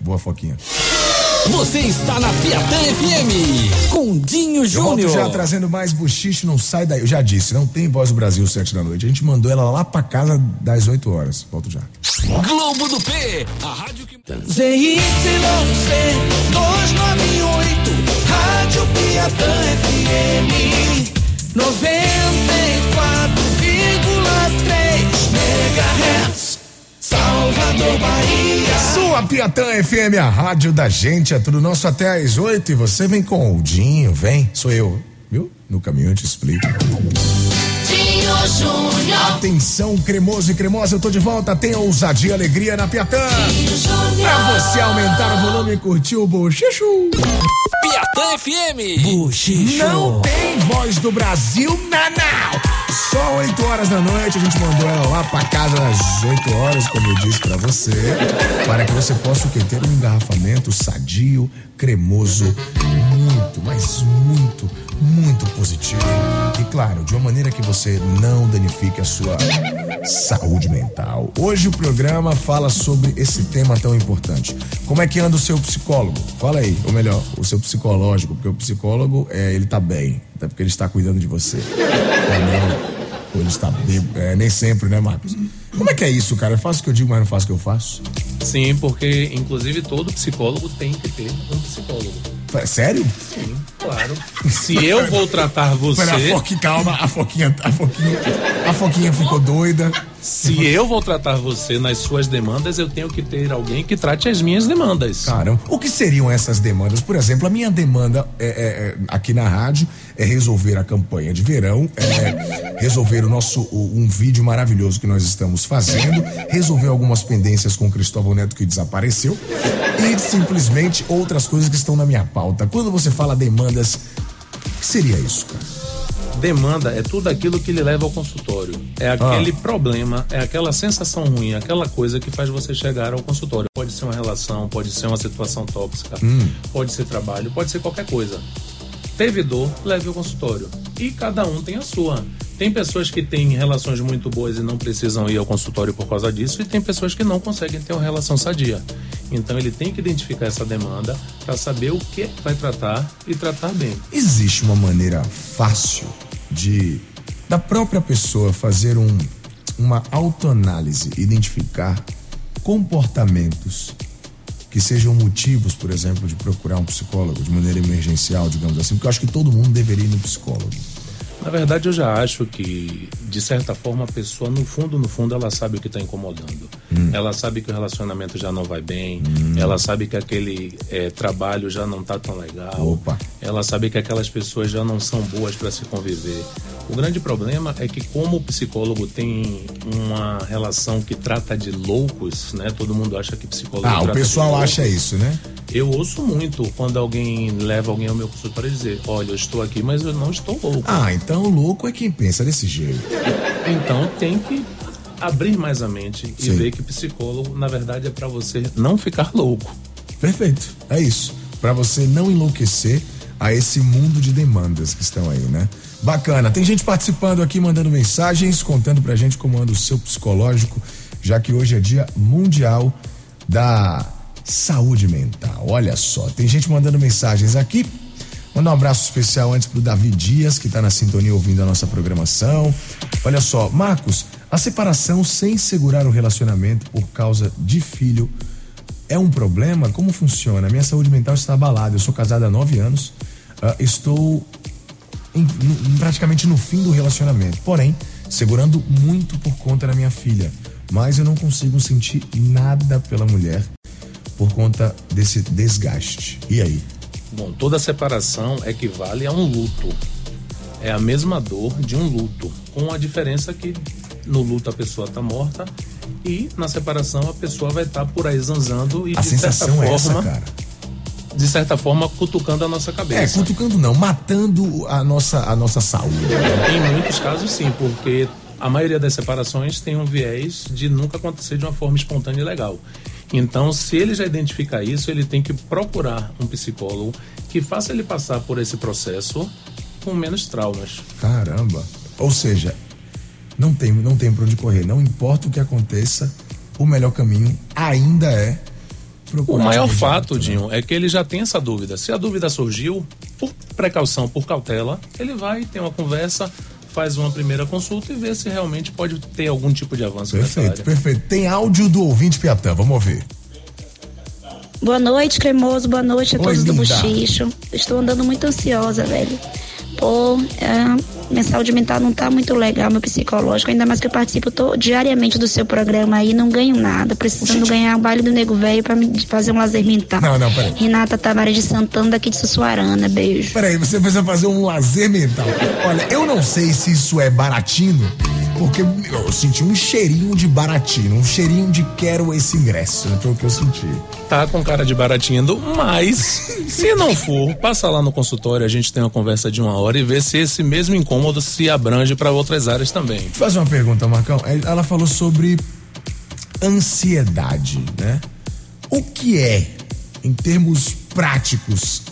Boa foquinha. Você está na Piatã FM. Com Dinho Júnior. já trazendo mais buchicho, não sai daí. Eu já disse, não tem Voz do Brasil sete da noite. A gente mandou ela lá pra casa das 8 horas. Volto já. Globo do P. A rádio que... ZYC 298, Rádio Piatã FM 94,3 MHz, Salvador, Bahia. Sua Piatã FM, a rádio da gente, é tudo nosso até às oito e você vem com o Dinho, vem, sou eu, viu? No caminho eu te explico. Dinho Júnior. Atenção, cremoso e cremosa, eu tô de volta, tem ousadia e alegria na Piatã. Pra você aumentar o volume e curtir o bochicho. Piatã FM. Não tem voz do Brasil, não, não. Só 8 horas da noite, a gente mandou ela lá pra casa às 8 horas, como eu disse pra você, para que você possa ter um engarrafamento sadio, cremoso, muito, mas muito, muito positivo. E claro, de uma maneira que você não danifique a sua saúde mental. Hoje o programa fala sobre esse tema tão importante. Como é que anda o seu psicólogo? Fala aí, ou melhor, o seu psicológico, porque o psicólogo, é, ele tá bem, até porque ele está cuidando de você. Ou não, ou ele está bem, é, nem sempre, né, Marcos? Como é que é isso, cara? Eu faço o que eu digo, mas não faço o que eu faço? Sim, porque inclusive todo psicólogo tem que ter um psicólogo. É Sério? Sim, claro. Se eu vou tratar você. Pera, a calma, a Foquinha, a Foquinha, a Foquinha ficou doida. Se eu vou tratar você nas suas demandas, eu tenho que ter alguém que trate as minhas demandas. Caramba, o que seriam essas demandas? Por exemplo, a minha demanda é, é, é, aqui na rádio é resolver a campanha de verão, é resolver o nosso um vídeo maravilhoso que nós estamos fazendo, resolver algumas pendências com o Cristóvão Neto que desapareceu e simplesmente outras coisas que estão na minha pauta. Quando você fala demandas, o que seria isso, cara? Demanda é tudo aquilo que lhe leva ao consultório. É aquele problema, é aquela sensação ruim, aquela coisa que faz você chegar ao consultório. Pode ser uma relação, pode ser uma situação tóxica, pode ser trabalho, pode ser qualquer coisa. Teve dor, leve ao consultório. E cada um tem a sua. Tem pessoas que têm relações muito boas e não precisam ir ao consultório por causa disso, e tem pessoas que não conseguem ter uma relação sadia. Então ele tem que identificar essa demanda para saber o que vai tratar e tratar bem. Existe uma maneira fácil de da própria pessoa fazer um, uma autoanálise, identificar comportamentos que sejam motivos, por exemplo, de procurar um psicólogo de maneira emergencial, digamos assim, porque eu acho que todo mundo deveria ir no psicólogo. Na verdade, eu já acho que, de certa forma, a pessoa, no fundo, no fundo, ela sabe o que está incomodando. Ela sabe que o relacionamento já não vai bem, ela sabe que aquele eh, trabalho já não está tão legal, Opa. ela sabe que aquelas pessoas já não são boas para se conviver. O grande problema é que, como o psicólogo tem uma relação que trata de loucos, né? Todo mundo acha que psicólogo Ah, o pessoal acha isso, né? Eu ouço muito quando alguém leva alguém ao meu consultório e dizer: Olha, eu estou aqui, mas eu não estou louco. Ah, então o louco é quem pensa desse jeito. Então tem que abrir mais a mente e Sim. ver que psicólogo, na verdade, é para você não ficar louco. Perfeito, é isso. Pra você não enlouquecer a esse mundo de demandas que estão aí, né? Bacana. Tem gente participando aqui, mandando mensagens, contando pra gente como anda o seu psicológico, já que hoje é dia mundial da saúde mental. Olha só, tem gente mandando mensagens aqui. Mandar um abraço especial antes pro Davi Dias, que tá na sintonia ouvindo a nossa programação. Olha só, Marcos, a separação sem segurar o relacionamento por causa de filho é um problema? Como funciona? Minha saúde mental está abalada. Eu sou casado há nove anos. ah, estou em- praticamente no fim do relacionamento. Porém, segurando muito por conta da minha filha. Mas eu não consigo sentir nada pela mulher por conta desse desgaste. E aí? Bom, toda separação equivale a um luto. É a mesma dor de um luto, com a diferença que no luto a pessoa está morta e na separação a pessoa vai estar por aí zanzando e A de certa sensação é essa, forma, cara. de certa forma cutucando a nossa É, cabeça. cutucando não, matando a nossa, a nossa saúde. Em muitos casos, sim, porque a maioria das separações tem um viés de nunca acontecer de uma forma espontânea e legal. Então, se ele já identificar isso, ele tem que procurar um psicólogo que faça ele passar por esse processo com menos traumas. Caramba. Ou seja, não tem, não tem pra onde correr. Não importa o que aconteça, o melhor caminho ainda é procurar. O maior fato, né? Dinho, é que ele já tem essa dúvida. Se a dúvida surgiu, por precaução, por cautela, ele vai ter uma conversa, faz uma primeira consulta e vê se realmente pode ter algum tipo de avanço Perfeito, perfeito. Tem áudio do ouvinte Piatã, vamos ouvir. Boa noite, cremoso. Boa noite a Oi, todos do linda. Buchicho. Estou andando muito ansiosa, velho. Pô, é, minha saúde mental não tá muito legal, meu psicológico, ainda mais que eu participo tô, diariamente do seu programa aí, não ganho nada, precisando Gente. ganhar o baile do nego velho pra me fazer um lazer mental. Não, não, peraí. Renata Tavares de Santana, daqui de Sussuarana, beijo. Peraí, você precisa fazer um lazer mental. Olha, eu não sei se isso é baratino, porque eu senti um cheirinho de baratino, um cheirinho de quero esse ingresso. Foi o que eu senti. Tá com cara de baratinho, mas se não for, passa lá no consultório, a gente tem uma conversa de uma hora e vê se esse mesmo incômodo se abrange para outras áreas também. Deixa eu fazer uma pergunta, Marcão. Ela falou sobre ansiedade, né? O que é, em termos práticos,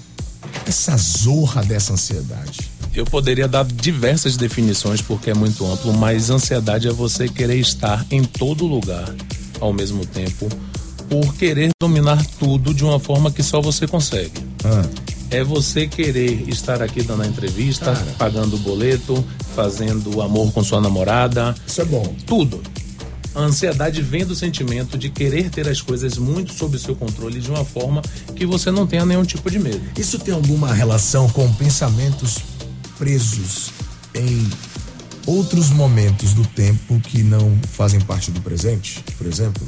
essa zorra dessa ansiedade? Eu poderia dar diversas definições porque é muito amplo, mas ansiedade é você querer estar em todo lugar ao mesmo tempo, por querer dominar tudo de uma forma que só você consegue. Ah, É você querer estar aqui dando a entrevista, Cara. pagando o boleto, fazendo amor com sua namorada, isso é bom. tudo. A ansiedade vem do sentimento de querer ter as coisas muito sob seu controle de uma forma que você não tenha nenhum tipo de medo. Isso tem alguma relação com pensamentos presos em outros momentos do tempo que não fazem parte do presente, por exemplo?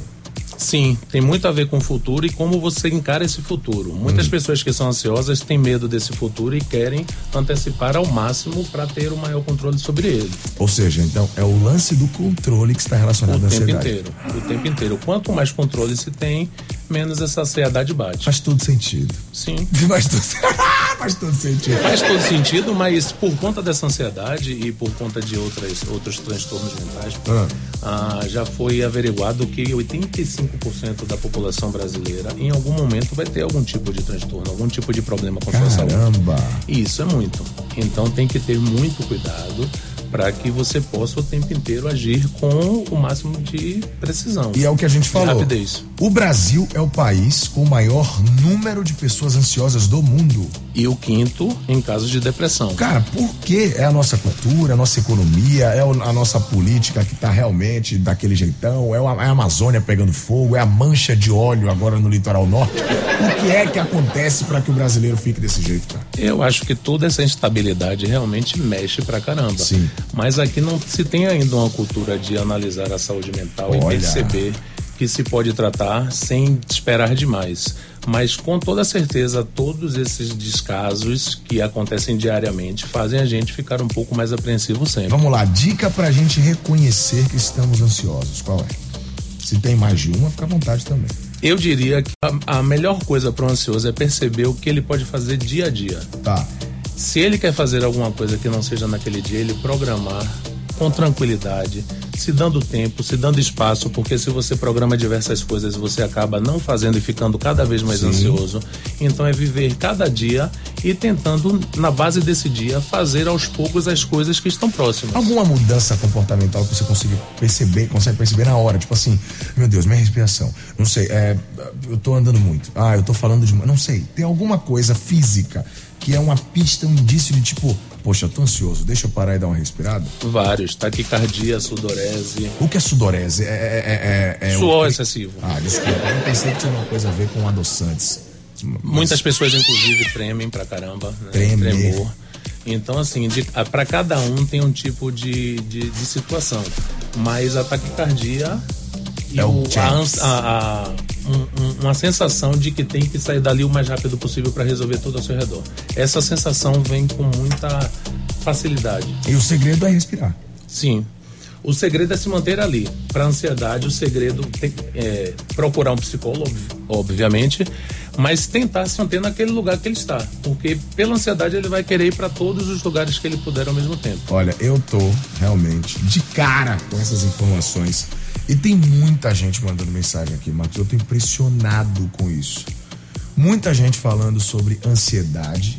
Sim, tem muito a ver com o futuro e como você encara esse futuro. Muitas pessoas que são ansiosas têm medo desse futuro e querem antecipar ao máximo para ter o maior controle sobre ele. Ou seja, então é o lance do controle que está relacionado O à tempo ansiedade. inteiro. O tempo inteiro. Quanto mais controle se tem, menos essa ansiedade bate. Faz todo sentido. Sim. Faz todo, faz todo sentido. Faz todo sentido, mas por conta dessa ansiedade e por conta de outras, outros transtornos mentais, Ah. ah, já foi averiguado que 85% da população brasileira em algum momento vai ter algum tipo de transtorno, algum tipo de problema com sua saúde. Caramba! E isso é muito. Então tem que ter muito cuidado para que você possa o tempo inteiro agir com o máximo de precisão. E é o que a gente falou. rapidez. O Brasil é o país com o maior número de pessoas ansiosas do mundo. E o quinto em casos de depressão. Cara, por que é a nossa cultura, a nossa economia, é a nossa política que tá realmente daquele jeitão? É, é a Amazônia pegando fogo? É a mancha de óleo agora no litoral norte? O que é que acontece para que o brasileiro fique desse jeito, cara? Eu acho que toda essa instabilidade realmente mexe pra caramba. Sim. Mas aqui não se tem ainda uma cultura de analisar a saúde mental Olha. e perceber que se pode tratar sem esperar demais. Mas com toda certeza, todos esses descasos que acontecem diariamente fazem a gente ficar um pouco mais apreensivo sempre. Vamos lá, dica pra gente reconhecer que estamos ansiosos. Qual é? Se tem mais de uma, fica à vontade também. Eu diria que a, a melhor coisa para o ansioso é perceber o que ele pode fazer dia a dia. Tá. Se ele quer fazer alguma coisa que não seja naquele dia, ele programar com tranquilidade, se dando tempo, se dando espaço, porque se você programa diversas coisas, você acaba não fazendo e ficando cada vez mais Sim. ansioso. Então é viver cada dia e tentando, na base desse dia, fazer aos poucos as coisas que estão próximas. Alguma mudança comportamental que você consiga perceber, consegue perceber na hora? Tipo assim, meu Deus, minha respiração. Não sei, é, eu tô andando muito. Ah, eu tô falando de. Não sei. Tem alguma coisa física que é uma pista, um indício de tipo, poxa, tô ansioso, deixa eu parar e dar uma respirada? Vários, taquicardia, sudorese, O que é sudorese? É, é, é, é, é suor o... excessivo. Ah, desculpa, eu pensei que tinha uma coisa a ver com adoçantes. Mas- Muitas pessoas, inclusive, tremem pra caramba. Né? Tremer. Tremor. Então, assim, para cada um tem um tipo de, de, de situação. Mas a taquicardia e É o o- a, a- um- uma sensação de que tem que sair dali o mais rápido possível para resolver tudo ao seu redor. Essa sensação vem com muita facilidade. E o segredo é respirar. Sim. O segredo é se manter ali. Para ansiedade, o segredo tem, é procurar um psicólogo, obviamente, mas tentar se manter naquele lugar que ele está. Porque pela ansiedade ele vai querer ir para todos os lugares que ele puder ao mesmo tempo. Olha, eu tô realmente de cara com essas informações. E tem muita gente mandando mensagem aqui, Marcos. Eu tô impressionado com isso. Muita gente falando sobre ansiedade.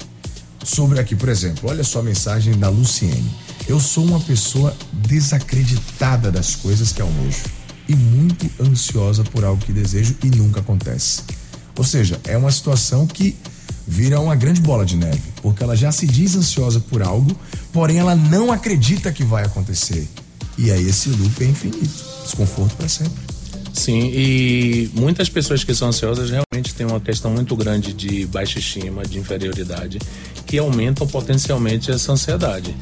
Sobre aqui, por exemplo, olha só a mensagem da Luciene. Eu sou uma pessoa desacreditada das coisas que almejo e muito ansiosa por algo que desejo e nunca acontece. Ou seja, é uma situação que vira uma grande bola de neve, porque ela já se diz ansiosa por algo, porém ela não acredita que vai acontecer. E aí esse loop é infinito, desconforto para sempre. Sim, e muitas pessoas que são ansiosas realmente têm uma questão muito grande de baixa estima, de inferioridade, que aumentam potencialmente essa ansiedade.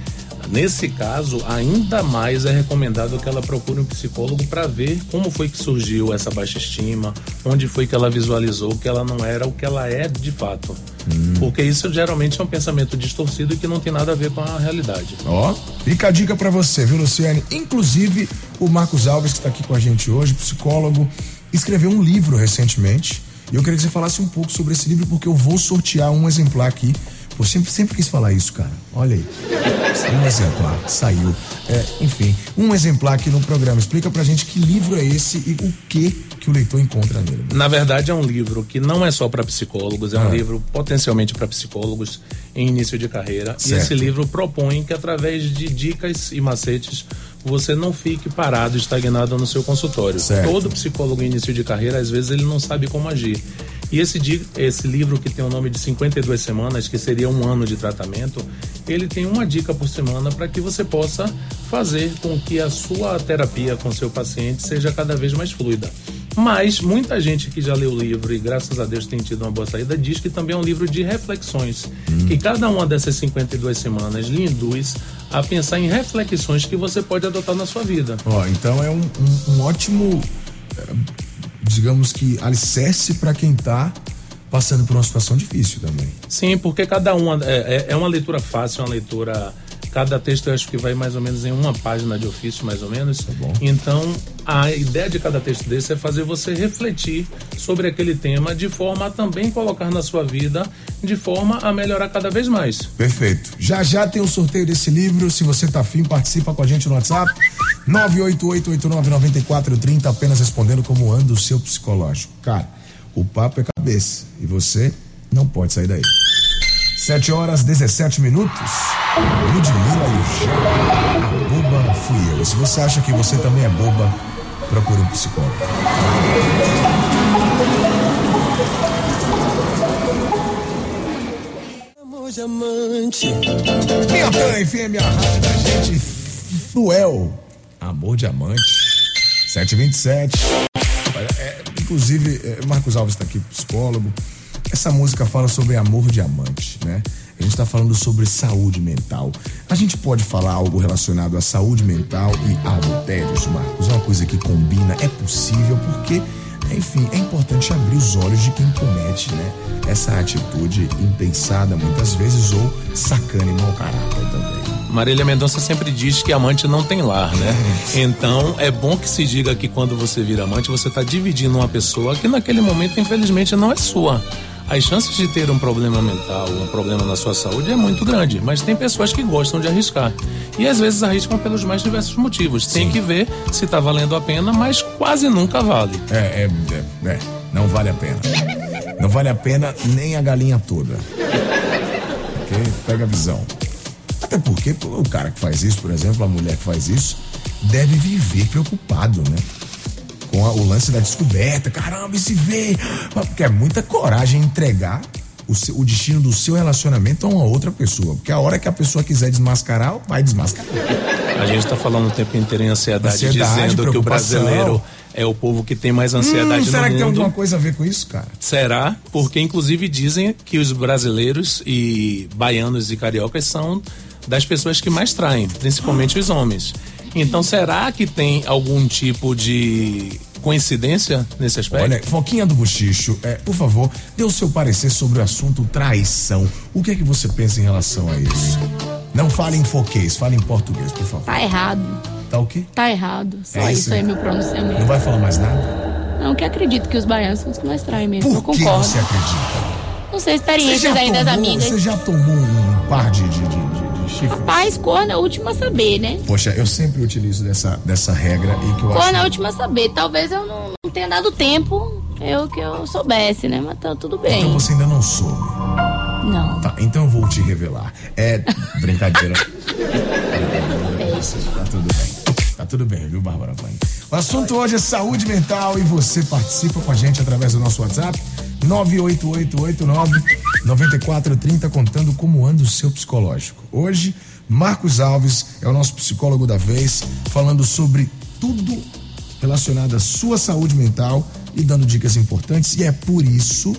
Nesse caso, ainda mais é recomendado que ela procure um psicólogo para ver como foi que surgiu essa baixa estima, onde foi que ela visualizou que ela não era o que ela é de fato. Hum. Porque isso geralmente é um pensamento distorcido e que não tem nada a ver com a realidade. Ó, oh, fica a dica para você, viu, Luciane? Inclusive, o Marcos Alves, que está aqui com a gente hoje, psicólogo, escreveu um livro recentemente. E eu queria que você falasse um pouco sobre esse livro, porque eu vou sortear um exemplar aqui Pô, sempre, sempre quis falar isso, cara. Olha aí. Um exemplar, saiu. É, enfim, um exemplar aqui no programa. Explica pra gente que livro é esse e o que que o leitor encontra nele. Na verdade, é um livro que não é só para psicólogos, é ah. um livro potencialmente para psicólogos em início de carreira. Certo. E esse livro propõe que, através de dicas e macetes, você não fique parado, estagnado no seu consultório. Certo. Todo psicólogo em início de carreira, às vezes, ele não sabe como agir. E esse, esse livro, que tem o nome de 52 semanas, que seria um ano de tratamento, ele tem uma dica por semana para que você possa fazer com que a sua terapia com seu paciente seja cada vez mais fluida. Mas muita gente que já leu o livro e graças a Deus tem tido uma boa saída diz que também é um livro de reflexões, hum. que cada uma dessas 52 semanas lhe induz a pensar em reflexões que você pode adotar na sua vida. Ó, então é um, um, um ótimo digamos que, alicerce para quem está passando por uma situação difícil também. Sim, porque cada uma é, é, é uma leitura fácil, uma leitura Cada texto eu acho que vai mais ou menos em uma página de ofício, mais ou menos. Tá então, a ideia de cada texto desse é fazer você refletir sobre aquele tema de forma a também colocar na sua vida de forma a melhorar cada vez mais. Perfeito. Já já tem o sorteio desse livro. Se você tá afim, participa com a gente no WhatsApp. 988899430, apenas respondendo como anda o seu psicológico. Cara, o papo é cabeça e você não pode sair daí. 7 horas 17 minutos. Ludmilla e A boba fui eu. E se você acha que você também é boba, procure um psicólogo. Amor de amante. Minha mãe, FM, a rádio da gente. Fuel. Amor Diamante. 727. É, inclusive, é, Marcos Alves está aqui, psicólogo. Essa música fala sobre amor diamante, né? A gente está falando sobre saúde mental. A gente pode falar algo relacionado à saúde mental e adultérios, Marcos? É uma coisa que combina, é possível, porque, enfim, é importante abrir os olhos de quem comete, né? Essa atitude impensada muitas vezes ou sacana e mau caráter também. Marília Mendonça sempre diz que amante não tem lar, né? Então é bom que se diga que quando você vira amante, você está dividindo uma pessoa que naquele momento, infelizmente, não é sua as chances de ter um problema mental, um problema na sua saúde é muito grande. Mas tem pessoas que gostam de arriscar. E às vezes arriscam pelos mais diversos motivos. Sim. Tem que ver se está valendo a pena, mas quase nunca vale. É, é, é, é, não vale a pena. Não vale a pena nem a galinha toda. Ok? Pega a visão. Até porque o cara que faz isso, por exemplo, a mulher que faz isso, deve viver preocupado, né? Com a, o lance da descoberta. Caramba, e se vê? Porque é muita coragem entregar o, seu, o, destino do seu relacionamento a uma outra pessoa. Porque a hora que a pessoa quiser desmascarar, vai desmascarar. A gente está falando o tempo inteiro em ansiedade, ansiedade dizendo que o brasileiro é o povo que tem mais ansiedade hum, será no que tem alguma coisa a ver com isso, cara? Será? Porque inclusive dizem que os brasileiros e baianos e cariocas são das pessoas que mais traem, principalmente os homens. Então, será que tem algum tipo de coincidência nesse aspecto? Olha, Foquinha do Buchicho, é, por favor, dê o seu parecer sobre o assunto traição. O que é que você pensa em relação a isso? Não fale em foquês, fale em português, por favor. Tá errado. Tá o quê? Tá errado. Só é isso, aí é meu pronunciamento. Não vai falar mais nada? Não, que acredito que os baianos são os que mais traem mesmo. Por eu concordo. que você acredita? Não sei, experiências aí das amigas. Você já tomou um par de, de, de. Rapaz, corno é a última a saber, né? Poxa, eu sempre utilizo dessa, dessa regra e que eu corno acho... é a última a saber. Talvez eu não, não tenha dado tempo eu que eu soubesse, né? Mas tá tudo bem. Então você ainda não soube. Não. Tá, então eu vou te revelar. É brincadeira. Peixe. Tá tudo bem. Tá tudo bem, viu, Bárbara Vane? O assunto hoje é saúde mental e você participa com a gente através do nosso WhatsApp 98889 9430 contando como anda o seu psicológico. Hoje, Marcos Alves é o nosso psicólogo da vez, falando sobre tudo relacionada à sua saúde mental e dando dicas importantes. E é por isso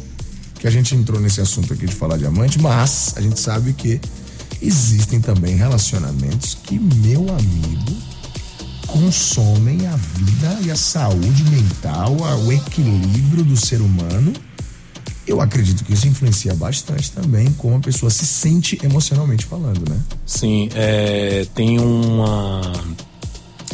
que a gente entrou nesse assunto aqui de falar de amante, mas a gente sabe que existem também relacionamentos que, meu amigo, consomem a vida e a saúde mental, o equilíbrio do ser humano. Eu acredito que isso influencia bastante também como a pessoa se sente emocionalmente falando, né? Sim, é, tem uma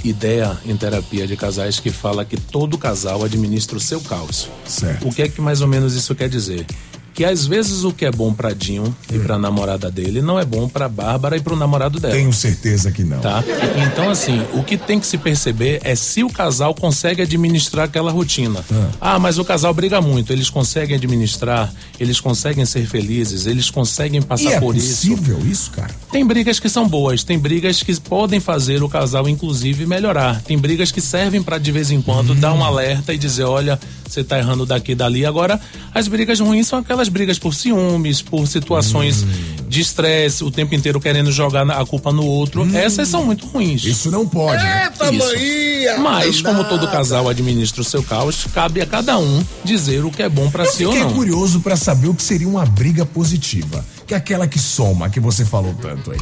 ideia em terapia de casais que fala que todo casal administra o seu caos. Certo. O que é que mais ou menos isso quer dizer? Que às vezes o que é bom pra Dinho e pra namorada dele não é bom pra Bárbara e pro namorado dela. Tenho certeza que não. Tá? Então, assim, o que tem que se perceber é se o casal consegue administrar aquela rotina. Ah, mas o casal briga muito. Eles conseguem administrar, eles conseguem ser felizes, eles conseguem passar E é por possível isso, cara? tem brigas que são boas, tem brigas que podem fazer o casal, inclusive, melhorar. Tem brigas que servem para de vez em quando dar um alerta e dizer: olha, você tá errando daqui e dali. Agora, as brigas ruins são aquelas brigas por ciúmes, por situações de estresse, o tempo inteiro querendo jogar na- a culpa no outro. Essas são muito ruins. Isso não pode. né? Isso. Mas, como todo casal administra o seu caos, cabe a cada um dizer o que é bom para Eu si ou fiquei não. curioso pra saber o que seria uma briga positiva, que é aquela que soma, que você falou tanto aí.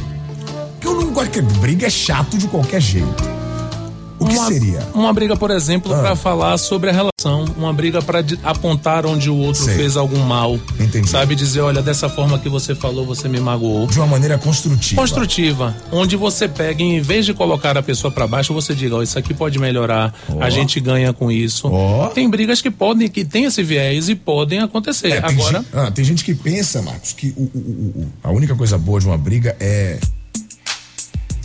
Que eu não gosto que briga é chato de qualquer jeito. O que Uma- seria? Uma briga, por exemplo, Ah. pra falar sobre a relação, uma briga pra de- apontar onde o outro Sei. fez algum mal. Entendi. Sabe dizer, olha, dessa forma que você falou, você me magoou. De uma maneira construtiva. Construtiva, onde você pega, em vez de colocar a pessoa pra baixo, você diga, ó, isso aqui pode melhorar, Ó. a gente ganha com isso. Ó. Tem brigas que podem, que tem esse viés e podem acontecer. É, tem, Agora, gente, ah, tem gente que pensa, Marcos, que o- o- o- a única coisa boa de uma briga é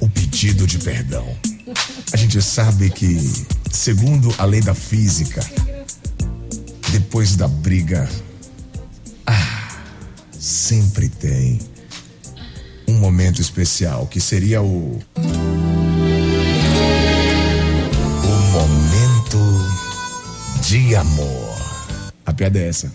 o pedido de perdão. A gente sabe que, segundo a lei da física, depois da briga, ah, sempre tem um momento especial que seria o. O momento de amor. A piada é essa.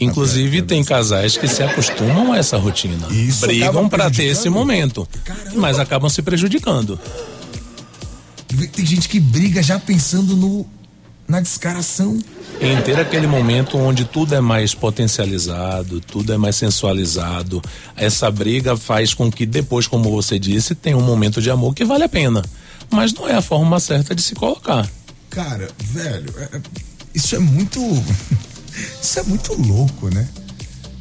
inclusive, tem casais que se acostumam a essa rotina. Isso Brigam pra ter esse momento, mas acabam se prejudicando. Tem gente que briga já pensando no na descaração. em ter aquele momento onde tudo é mais potencializado, tudo é mais sensualizado. Essa briga faz com que depois, como você disse, tenha um momento de amor que vale a pena. Mas não é a forma certa de se colocar. Cara, velho, é- é- isso é muito. Isso é muito louco, né?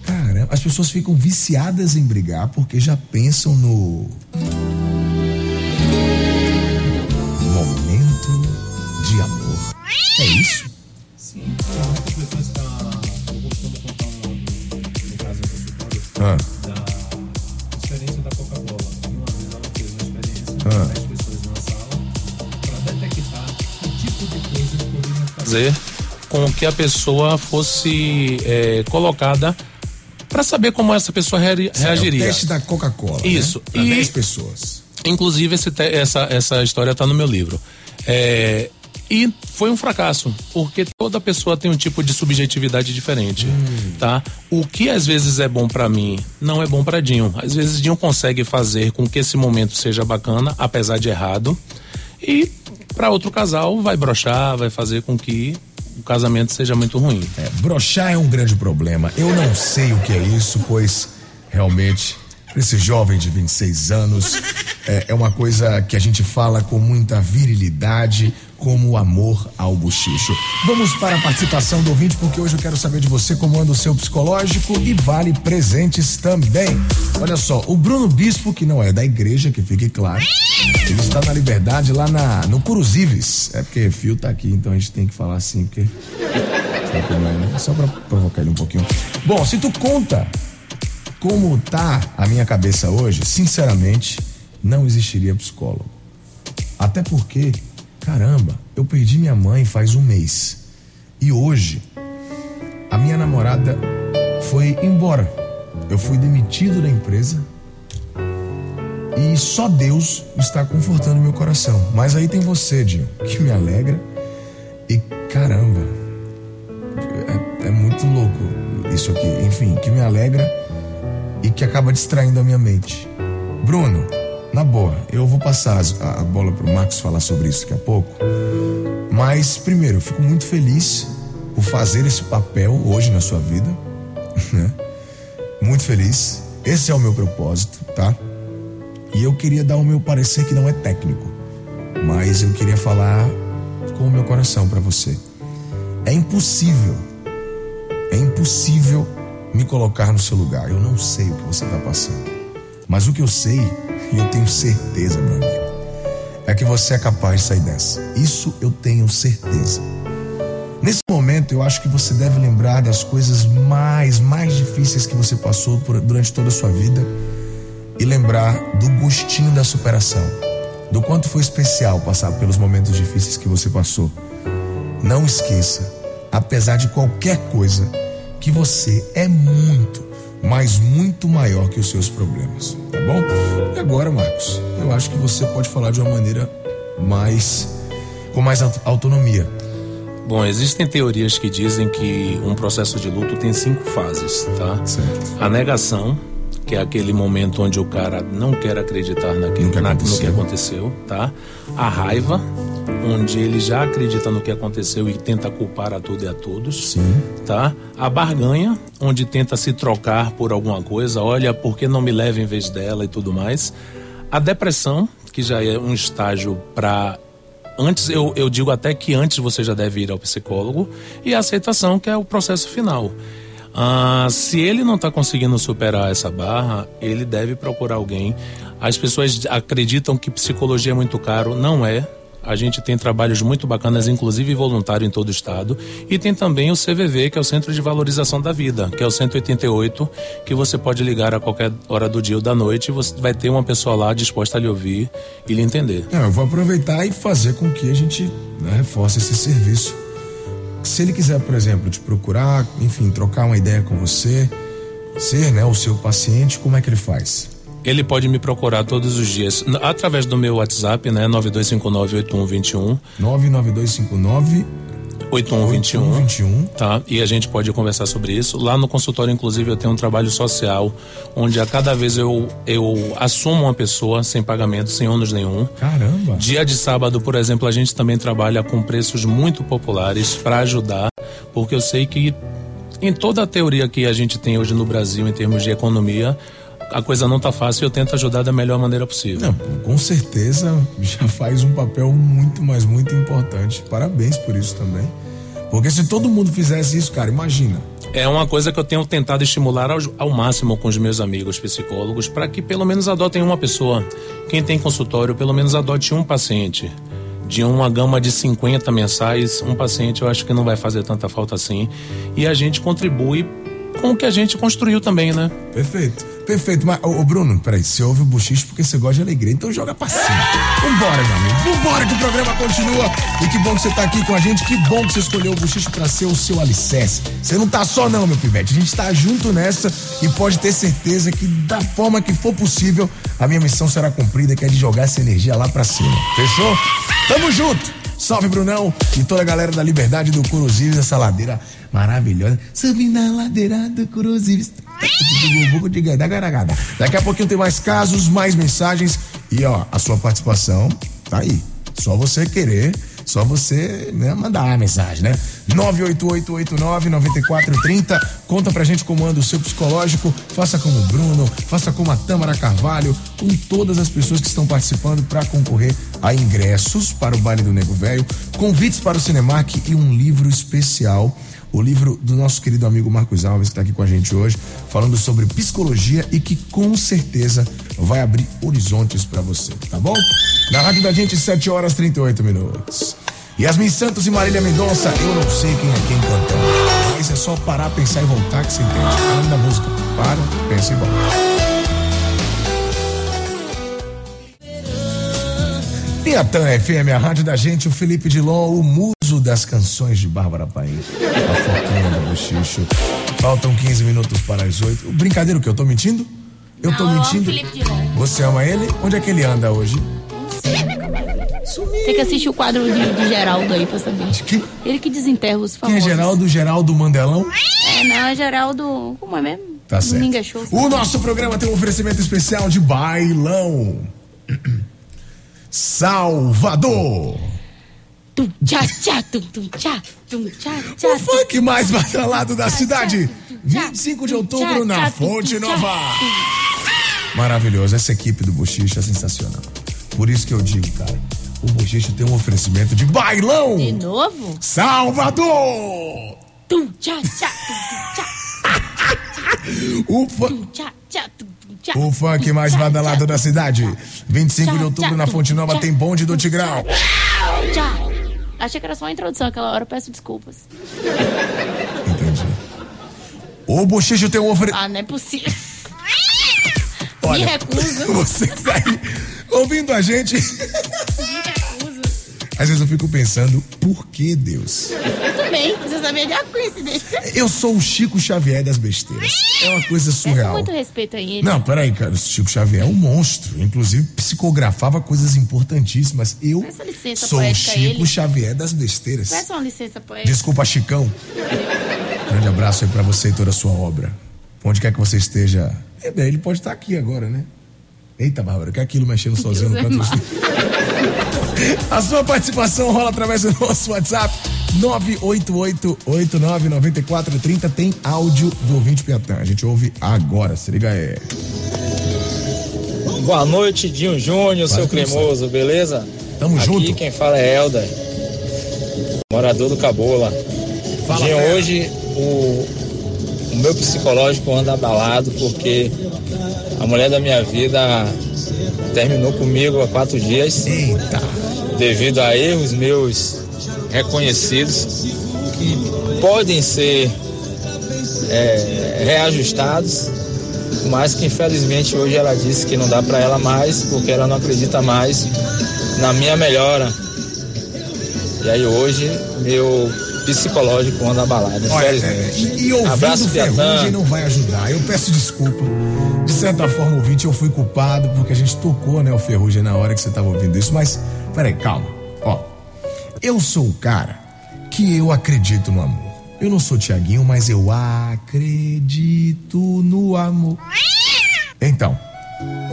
Cara, as pessoas ficam viciadas em brigar porque já pensam no. De amor. É isso? Sim, muitas pessoas que eu costumo contar um, caso Ah. da experiência da Coca-Cola. E uma vez ela fez uma experiência com Ah. 10 pessoas numa sala para detectar que tipo de coisa poderiam fazer com que a pessoa fosse é, colocada para saber como essa pessoa reari- É o reagiria. teste da Coca-Cola. Isso. Né? Pra E- 10 pessoas. Inclusive, essa, essa história está no meu livro. É, e foi um fracasso, porque toda pessoa tem um tipo de subjetividade diferente, tá? O que às vezes é bom para mim, não é bom para Dinho. Às vezes Dinho consegue fazer com que esse momento seja bacana, apesar de errado, e para outro casal vai brochar, vai fazer com que o casamento seja muito ruim. É, brochar é um grande problema. Eu não sei o que é isso, pois realmente, esse jovem de 26 anos, é, é uma coisa que a gente fala com muita virilidade, como o amor ao bochicho. Vamos para a participação do ouvinte, porque hoje eu quero saber de você como anda o seu psicológico e vale presentes também. Olha só, o Bruno Bispo, que não é da igreja, que fique claro, ele está na liberdade lá na, no Curuzives. É porque Fio tá aqui, então a gente tem que falar assim, porque. É, né? Só pra provocar ele um pouquinho. Bom, se tu conta como tá a minha cabeça hoje, sinceramente, não existiria psicólogo. Até porque, caramba, eu perdi minha mãe faz um mês. E hoje, a minha namorada foi embora. Eu fui demitido da empresa. E só Deus está confortando meu coração. Mas aí tem você, Dinho, que me alegra. E caramba, é, é muito louco isso aqui. Enfim, que me alegra e que acaba distraindo a minha mente. Bruno, na boa, eu vou passar as- a, a bola pro Marcos falar sobre isso daqui a pouco. Mas, primeiro, eu fico muito feliz por fazer esse papel hoje na sua vida. né? Muito feliz. Esse é o meu propósito, tá? E eu queria dar o meu parecer que não é técnico, mas eu queria falar com o meu coração para você. É impossível, é impossível me colocar no seu lugar. Eu não sei o que você está passando, mas o que eu sei, e eu tenho certeza, meu amigo, é que você é capaz de sair dessa. Isso eu tenho certeza. Nesse momento, eu acho que você deve lembrar das coisas mais, mais difíceis que você passou por, durante toda a sua vida e lembrar do gostinho da superação, do quanto foi especial passar pelos momentos difíceis que você passou. Não esqueça, apesar de qualquer coisa, que você é muito, mas muito maior que os seus problemas, tá bom? E agora, Marcos, eu acho que você pode falar de uma maneira mais com mais autonomia. Bom, existem teorias que dizem que um processo de luto tem cinco fases, tá? Certo. A negação, que é aquele momento onde o cara não quer acreditar naquilo, que na- no que aconteceu, tá? A raiva, onde ele já acredita no que aconteceu e tenta culpar a tudo e a todos, Sim. tá? A barganha, onde tenta se trocar por alguma coisa, olha, por que não me leva em vez dela e tudo mais. A depressão, que já é um estágio para Antes, eu, eu digo até que antes você já deve ir ao psicólogo. E a aceitação, que é o processo final. Ah, se ele não está conseguindo superar essa barra, ele deve procurar alguém. As pessoas acreditam que psicologia é muito caro. Não é. A gente tem trabalhos muito bacanas, inclusive voluntário em todo o estado. E tem também o CVV, que é o Centro de Valorização da Vida, que é o 188, que você pode ligar a qualquer hora do dia ou da noite e você vai ter uma pessoa lá disposta a lhe ouvir e lhe entender. Não, eu vou aproveitar e fazer com que a gente né, reforce esse serviço. Se ele quiser, por exemplo, te procurar, enfim, trocar uma ideia com você, ser né, o seu paciente, como é que ele faz? Ele pode me procurar todos os dias através do meu WhatsApp, né? 9259-8121. 99259 8121. 8121. Tá? E a gente pode conversar sobre isso. Lá no consultório, inclusive, eu tenho um trabalho social, onde a cada vez eu, eu assumo uma pessoa sem pagamento, sem ônus nenhum. Caramba! Dia de sábado, por exemplo, a gente também trabalha com preços muito populares para ajudar, porque eu sei que em toda a teoria que a gente tem hoje no Brasil em termos de economia, a coisa não tá fácil e eu tento ajudar da melhor maneira possível. Não, com certeza já faz um papel muito, mas muito importante. Parabéns por isso também. Porque se todo mundo fizesse isso, cara, imagina. É uma coisa que eu tenho tentado estimular ao, ao máximo com os meus amigos psicólogos para que pelo menos adotem uma pessoa. Quem tem consultório, pelo menos adote um paciente. De uma gama de 50 mensais, um paciente eu acho que não vai fazer tanta falta assim. E a gente contribui com o que a gente construiu também, né? Perfeito, perfeito. Mas, ô, Bruno, peraí, você ouve o buchicho porque você gosta de alegria, então joga pra cima. Vambora, meu amigo, vambora que o programa continua. E que bom que você tá aqui com a gente, que bom que você escolheu o buchicho pra ser o seu alicerce. Você não tá só não, meu pivete, a gente tá junto nessa e pode ter certeza que da forma que for possível, a minha missão será cumprida, que é de jogar essa energia lá pra cima. Fechou? Tamo junto! Salve, Brunão e toda a galera da Liberdade do Curuzíveis, essa ladeira maravilhosa. Subi na ladeira do Curuzíveis. Daqui a pouquinho tem mais casos, mais mensagens e ó, a sua participação tá aí. Só você querer, só você né, mandar a mensagem, né? 98889-9430. Conta pra gente como anda o seu psicológico. Faça como o Bruno, faça como a Tâmara Carvalho, com todas as pessoas que estão participando para concorrer a ingressos para o Baile do Nego Velho, convites para o Cinemark e um livro especial. O livro do nosso querido amigo Marcos Alves, que está aqui com a gente hoje, falando sobre psicologia e que com certeza vai abrir horizontes para você, tá bom? Na rádio da gente, 7 horas 38 minutos. Yasmin Santos e Marília Mendonça, eu não sei quem é quem cantando. Isso é só parar, pensar e voltar que você entende. O nome da música. Para, pensa e volta. Piatã FM, a rádio da gente, o Felipe Dilon, o muso das canções de Bárbara Paim. A foquinha do bochicho. Faltam 15 minutos para as 8. Brincadeira, o que? Eu tô mentindo? Eu tô Não, eu amo mentindo? Dilon. Você ama ele? Onde é que ele anda hoje? Tem que assistir o quadro de, de Geraldo aí pra saber. Que? Ele que desenterra os Quem é famosos. Geraldo? Geraldo Mandelão? É, não, é Geraldo. Como é mesmo? Tá certo. É show. O nosso programa tem um oferecimento especial de bailão. Salvador. Tum, tchá, tchá, tum, tum, tchá, tum, tchá, tchá. O funk mais badalado da cidade. 25 de outubro na Fonte Nova. Maravilhoso. Essa equipe do Bochicho é sensacional. Por isso que eu digo, cara, o Bochicho tem um oferecimento de bailão. De novo? Salvador! Tum, tchá, tchá, tum, tchá. O, fu- Tum, tchá, tchá, tum, tum, tchá. o funk mais badalado da cidade. 25 de outubro na Fonte Nova tem bonde do Tigrão. Achei que era só uma introdução aquela hora, peço desculpas. Entendi. O Bochicho tem um oferecimento. Ah, não é possível. Me Olha, recuso. Você que tá aí ouvindo a gente. Às vezes eu fico pensando, por que Deus? Eu também. Você sabia de uma coincidência? Eu sou o Chico Xavier das besteiras. É uma coisa surreal. muito respeito a ele. Não, peraí, cara. O Chico Xavier é um monstro. Inclusive, psicografava coisas importantíssimas. Eu licença sou o Chico ele. Xavier das besteiras. Peça uma licença poética. Desculpa, Chicão. Grande abraço aí pra você e toda a sua obra. Onde quer que você esteja. É, bem, ele pode estar aqui agora, né? Eita, Bárbara, que é aquilo mexendo sozinho no Deus é canto do mau. A sua participação rola através do nosso WhatsApp 988-899430. Tem áudio do ouvinte Piatã. A gente ouve agora. Se liga aí. Boa noite, Dinho Júnior, seu cremoso, beleza? Tamo Aqui junto. quem fala é Helder, morador do Cabola. Fala, Dinho, fera. hoje o, o meu psicológico anda abalado porque a mulher da minha vida terminou comigo há quatro dias Eita. devido a erros meus reconhecidos que podem ser é, reajustados, mas que infelizmente hoje ela disse que não dá para ela mais porque ela não acredita mais na minha melhora. E aí hoje meu psicológico anda abalado, Olha, infelizmente. e, e ouvindo Abraço, Ferrugem não vai ajudar. Eu peço desculpa. De certa forma, ouvinte, eu fui culpado porque a gente tocou, né, o Ferrugem na hora que você tava ouvindo isso. Mas, peraí, calma. Ó, eu sou o cara que eu acredito no amor. Eu não sou Tiaguinho, mas eu acredito no amor. Então,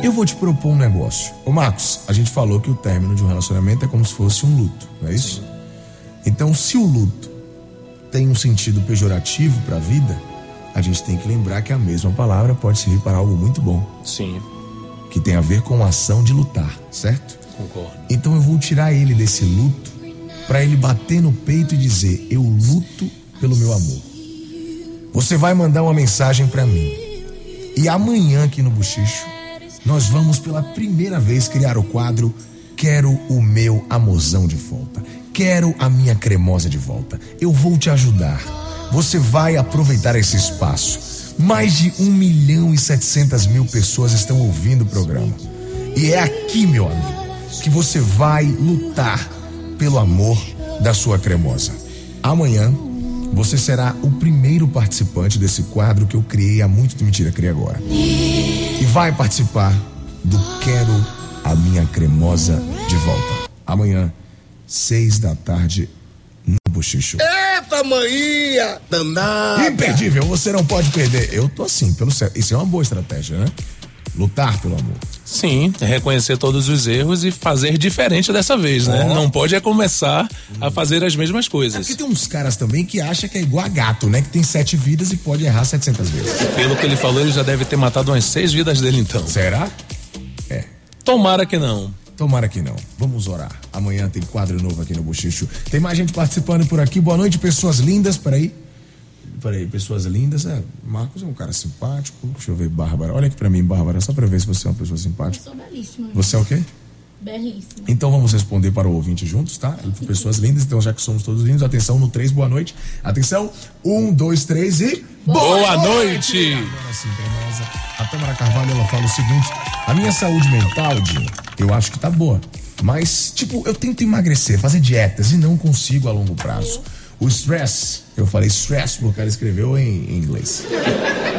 eu vou te propor um negócio. Ô Marcos, a gente falou que o término de um relacionamento é como se fosse um luto, não é isso? Então, se o luto tem um sentido pejorativo para a vida, a gente tem que lembrar que a mesma palavra pode servir para algo muito bom, Sim, que tem a ver com a ação de lutar, certo? concordo. Então eu vou tirar ele desse luto para ele bater no peito e dizer: Eu luto pelo meu amor. Você vai mandar uma mensagem para mim. E amanhã aqui no Buchicho, nós vamos pela primeira vez criar o quadro Quero o meu amorzão de volta. Quero a minha cremosa de volta. Eu vou te ajudar. Você vai aproveitar esse espaço. Mais de 1 milhão e 700 mil pessoas estão ouvindo o programa. E é aqui, meu amigo, que você vai lutar pelo amor da sua cremosa. Amanhã, você será o primeiro participante desse quadro que eu criei há muito tempo. Mentira, criei agora. E vai participar do Quero a Minha Cremosa de Volta. Amanhã, seis da tarde, Bochicho. Eita, manhã! Danada! Imperdível, você não pode perder. Eu tô assim, pelo certo. Isso é uma boa estratégia, né? Lutar pelo amor. Sim, reconhecer todos os erros e fazer diferente dessa vez, né? Ó. Não pode é começar a fazer as mesmas coisas. Porque tem uns caras também que acham que é igual a gato, né? Que tem sete vidas e pode errar 700 vezes. Pelo que ele falou, ele já deve ter matado umas seis vidas dele então. Será? Tomara que não. Tomara que não. Vamos orar. Amanhã tem quadro novo aqui no Bochicho. Tem mais gente participando por aqui. Boa noite, pessoas lindas. Peraí. Peraí, pessoas lindas. É, Marcos é um cara simpático. Deixa eu ver, Bárbara. Olha aqui pra mim, Bárbara, só pra ver se você é uma pessoa simpática. Sou belíssima. Você é o quê? Belíssima. Então vamos responder para o ouvinte juntos, tá? Pessoas lindas, então já que somos todos lindos, atenção no 3, boa noite. Atenção, um, dois, três e. Boa noite! Agora sim, cremosa. A Tamara Carvalho ela fala o seguinte: a minha saúde mental, Dinho, eu acho que tá boa. Mas, tipo, eu tento emagrecer, fazer dietas e não consigo a longo prazo. O stress, eu falei stress porque ela escreveu em, em inglês.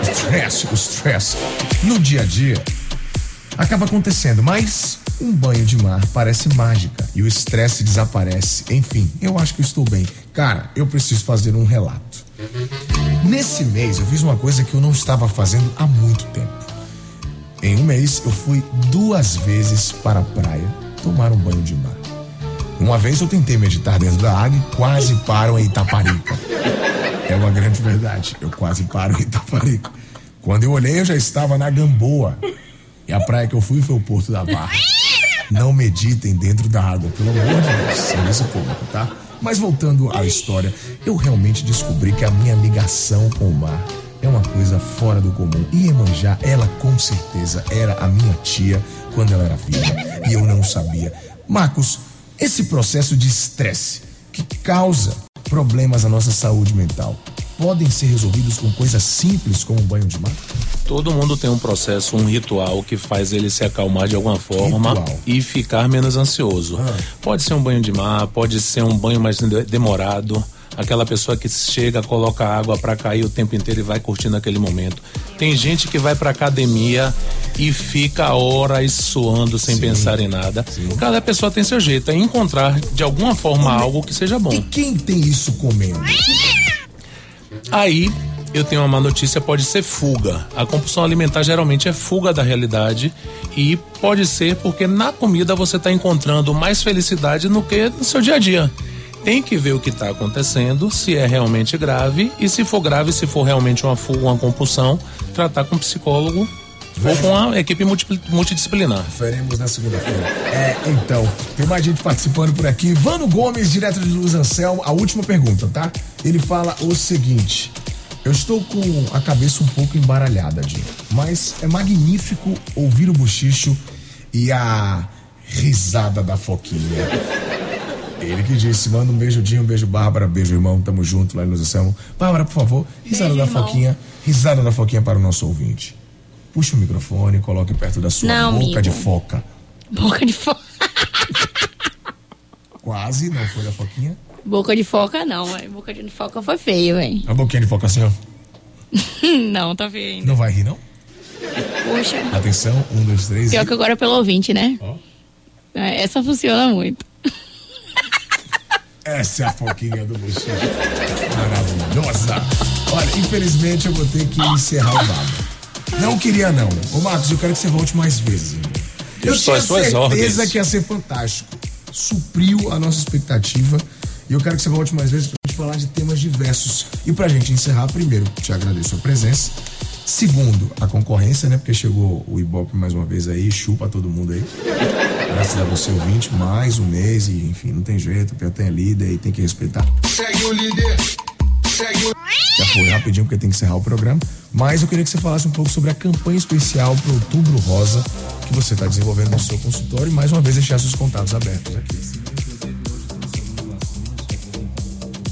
Stress, o stress. No dia a dia, acaba acontecendo, mas um banho de mar parece mágica e o estresse desaparece. Enfim, eu acho que estou bem. Cara, eu preciso fazer um relato. Nesse mês eu fiz uma coisa que eu não estava fazendo há muito tempo. Em um mês eu fui duas vezes para a praia tomar um banho de mar. Uma vez eu tentei meditar dentro da água e quase paro em Itaparica. É uma grande verdade. Eu quase paro em Itaparica. Quando eu olhei, eu já estava na Gamboa. E a praia que eu fui foi o Porto da Barra. Não meditem dentro da água, pelo amor de Deus. Serviço público, tá? Mas voltando à história, eu realmente descobri que a minha ligação com o mar é uma coisa fora do comum. E Iemanjá, ela com certeza era a minha tia quando ela era viva. E eu não sabia. Marcos, esse processo de estresse que causa problemas à nossa saúde mental podem ser resolvidos com coisas simples como um banho de mar? Todo mundo tem um processo, um ritual que faz ele se acalmar de alguma forma Ritual. e ficar menos ansioso. Ah. Pode ser um banho de mar, pode ser um banho mais de- demorado. Aquela pessoa que chega, coloca água pra cair o tempo inteiro e vai curtindo aquele momento. Tem gente que vai pra academia e fica horas suando sem pensar em nada. Cada pessoa tem seu jeito, é encontrar de alguma forma algo que seja bom. E quem tem isso comendo? Aí eu tenho uma má notícia, pode ser fuga. A compulsão alimentar geralmente é fuga da realidade e pode ser porque na comida você está encontrando mais felicidade no que no seu dia a dia. Tem que ver o que está acontecendo, se é realmente grave e se for grave, se for realmente uma fuga, uma compulsão, tratar com um psicólogo ou com a equipe multi- multidisciplinar. Faremos na segunda-feira. É, então, tem mais gente participando por aqui. Vano Gomes, direto de Luz Anselmo, a última pergunta, tá? Ele fala o seguinte: Eu estou com a cabeça um pouco embaralhada, Dinho, mas é magnífico ouvir o bochicho e a risada da Foquinha. Ele que disse, manda um beijo, Dinho, um beijo, Bárbara, beijo, irmão, tamo junto lá em Luz Anselmo. Bárbara, por favor, risada Beijo, da irmão. Foquinha, risada da Foquinha para o nosso ouvinte. Puxa o microfone, coloque perto da sua Não, boca amigo. de foca. Boca de foca. Quase, não foi da foquinha. Boca de foca não, véi. Boca de foca foi feio, velho. A boquinha de foca assim, ó. não, tá feio ainda. Não vai rir, não? Poxa. Atenção, um, dois, três. Pior e... que agora é pelo ouvinte, né? Ó. É, Essa funciona muito. Essa é a foquinha do bochicho. Maravilhosa. Olha, infelizmente eu vou ter que encerrar o babo. Não queria, não. Ô, Marcos, eu quero que você volte mais vezes. Eu Estou tinha certeza ordens. que ia ser fantástico. Supriu a nossa expectativa. E eu quero que você volte mais vezes pra gente falar de temas diversos. E pra gente encerrar, primeiro, te agradeço a presença. Segundo, a concorrência, né? Porque chegou o Ibope mais uma vez aí, chupa todo mundo aí. Graças a você, ouvinte, mais um mês e, enfim, não tem jeito, o Piatã é líder e tem que respeitar. Segue o líder. Já foi rapidinho porque tem que encerrar o programa. Mas eu queria que você falasse um pouco sobre a campanha especial para Outubro Rosa que você está desenvolvendo no seu consultório e mais uma vez deixar seus contatos abertos aqui.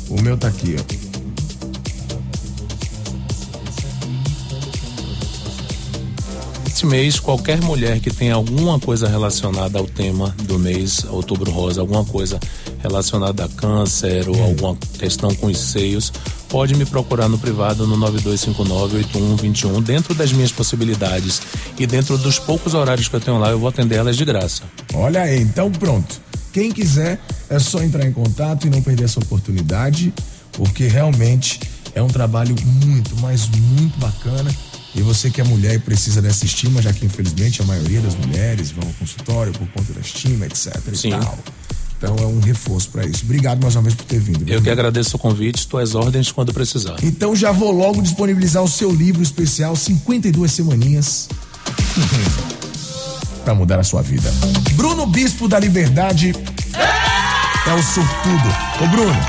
O meu tá aqui, ó. Esse mês, qualquer mulher que tenha alguma coisa relacionada ao tema do mês, Outubro Rosa, alguma coisa relacionada a câncer ou alguma questão com os seios, pode me procurar no privado no 9259-8121, dentro das minhas possibilidades e dentro dos poucos horários que eu tenho lá, eu vou atender elas de graça. Olha aí, então pronto. Quem quiser é só entrar em contato e não perder essa oportunidade, porque realmente é um trabalho muito, mas muito bacana. E você que é mulher e precisa dessa estima, já que infelizmente a maioria das mulheres vão ao consultório por conta da estima, etc. e Sim. tal. Então é um reforço para isso. Obrigado mais uma vez por ter vindo. Eu que agradeço o convite, às ordens quando precisar. Então já vou logo disponibilizar o seu livro especial 52 semaninhas para mudar a sua vida. Bruno Bispo da Liberdade é o sortudo. Ô Bruno,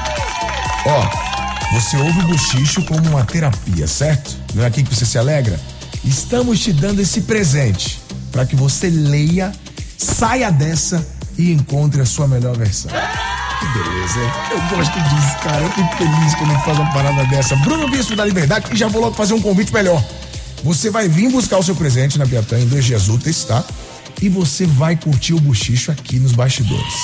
ó, você ouve o bochicho como uma terapia, certo? Não é aqui que você se alegra? Estamos te dando esse presente para que você leia, saia dessa e encontre a sua melhor versão. Que beleza, hein? Eu gosto disso, cara. Eu fico feliz quando faz uma parada dessa. Bruno Bispo da Liberdade, e já vou logo fazer um convite melhor. Você vai vir buscar o seu presente na Piatã em dois dias úteis, tá? E você vai curtir o bochicho aqui nos bastidores.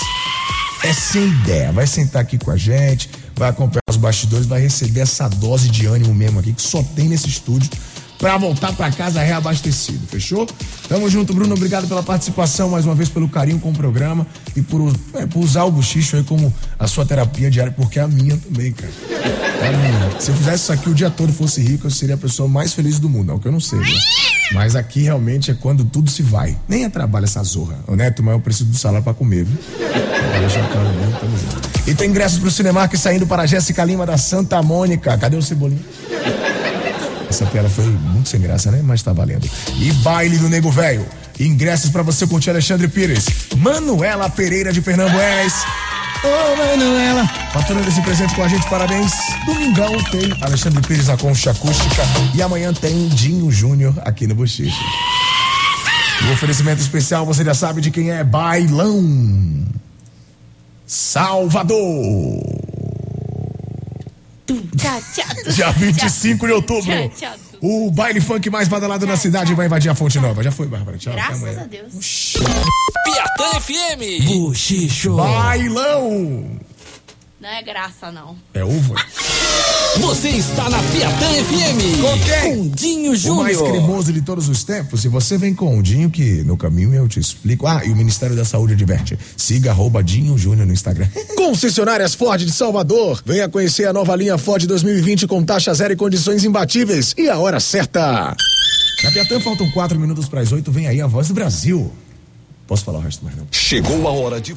É sem ideia. Vai sentar aqui com a gente, vai acompanhar os bastidores, vai receber essa dose de ânimo mesmo aqui que só tem nesse estúdio pra voltar pra casa reabastecido, fechou? Tamo junto, Bruno. Obrigado pela participação, mais uma vez pelo carinho com o programa e por, é, por usar o bochicho aí como a sua terapia diária, porque é a minha também, cara. É a minha. Se eu fizesse isso aqui o dia todo fosse rico, eu seria a pessoa mais feliz do mundo. Não que eu não seja. Mas aqui realmente é quando tudo se vai. Nem é trabalho essa zorra. Ô Neto, mas eu preciso do salário pra comer, viu? Junto. E tem ingressos pro Cinemark saindo para a Jéssica Lima da Santa Mônica. Cadê o Cebolinha? Essa piada foi muito sem graça, né? Mas tá valendo. E baile do Nego Velho. Ingressos pra você curtir Alexandre Pires. Manuela Pereira de Pernambués. Ô, Manuela. Faturando esse presente com a gente, parabéns. Domingão tem Alexandre Pires na Concha Acústica. E amanhã tem Dinho Júnior aqui no Bochiche. O oferecimento especial, você já sabe de quem é Bailão. Salvador. Dia 25 de outubro. O baile funk mais badalado na cidade vai invadir a Fonte Nova. Já foi, Bárbara. Tchau. Graças a Deus. Piatã FM. Buchicho. Bailão. Não é graça, não. É uva? Você está na Piatã FM. Com quem? Com Dinho O mais Júnior. cremoso de todos os tempos. E você vem com o Dinho, que no caminho eu te explico. Ah, e o Ministério da Saúde adverte. Siga arroba Dinho Júnior no Instagram. Concessionárias Ford de Salvador. Venha conhecer a nova linha Ford 2020 com taxa zero e condições imbatíveis. E a hora certa. Na Piatã faltam quatro minutos para as oito. Vem aí a voz do Brasil. Posso falar o resto mais não? Chegou a hora de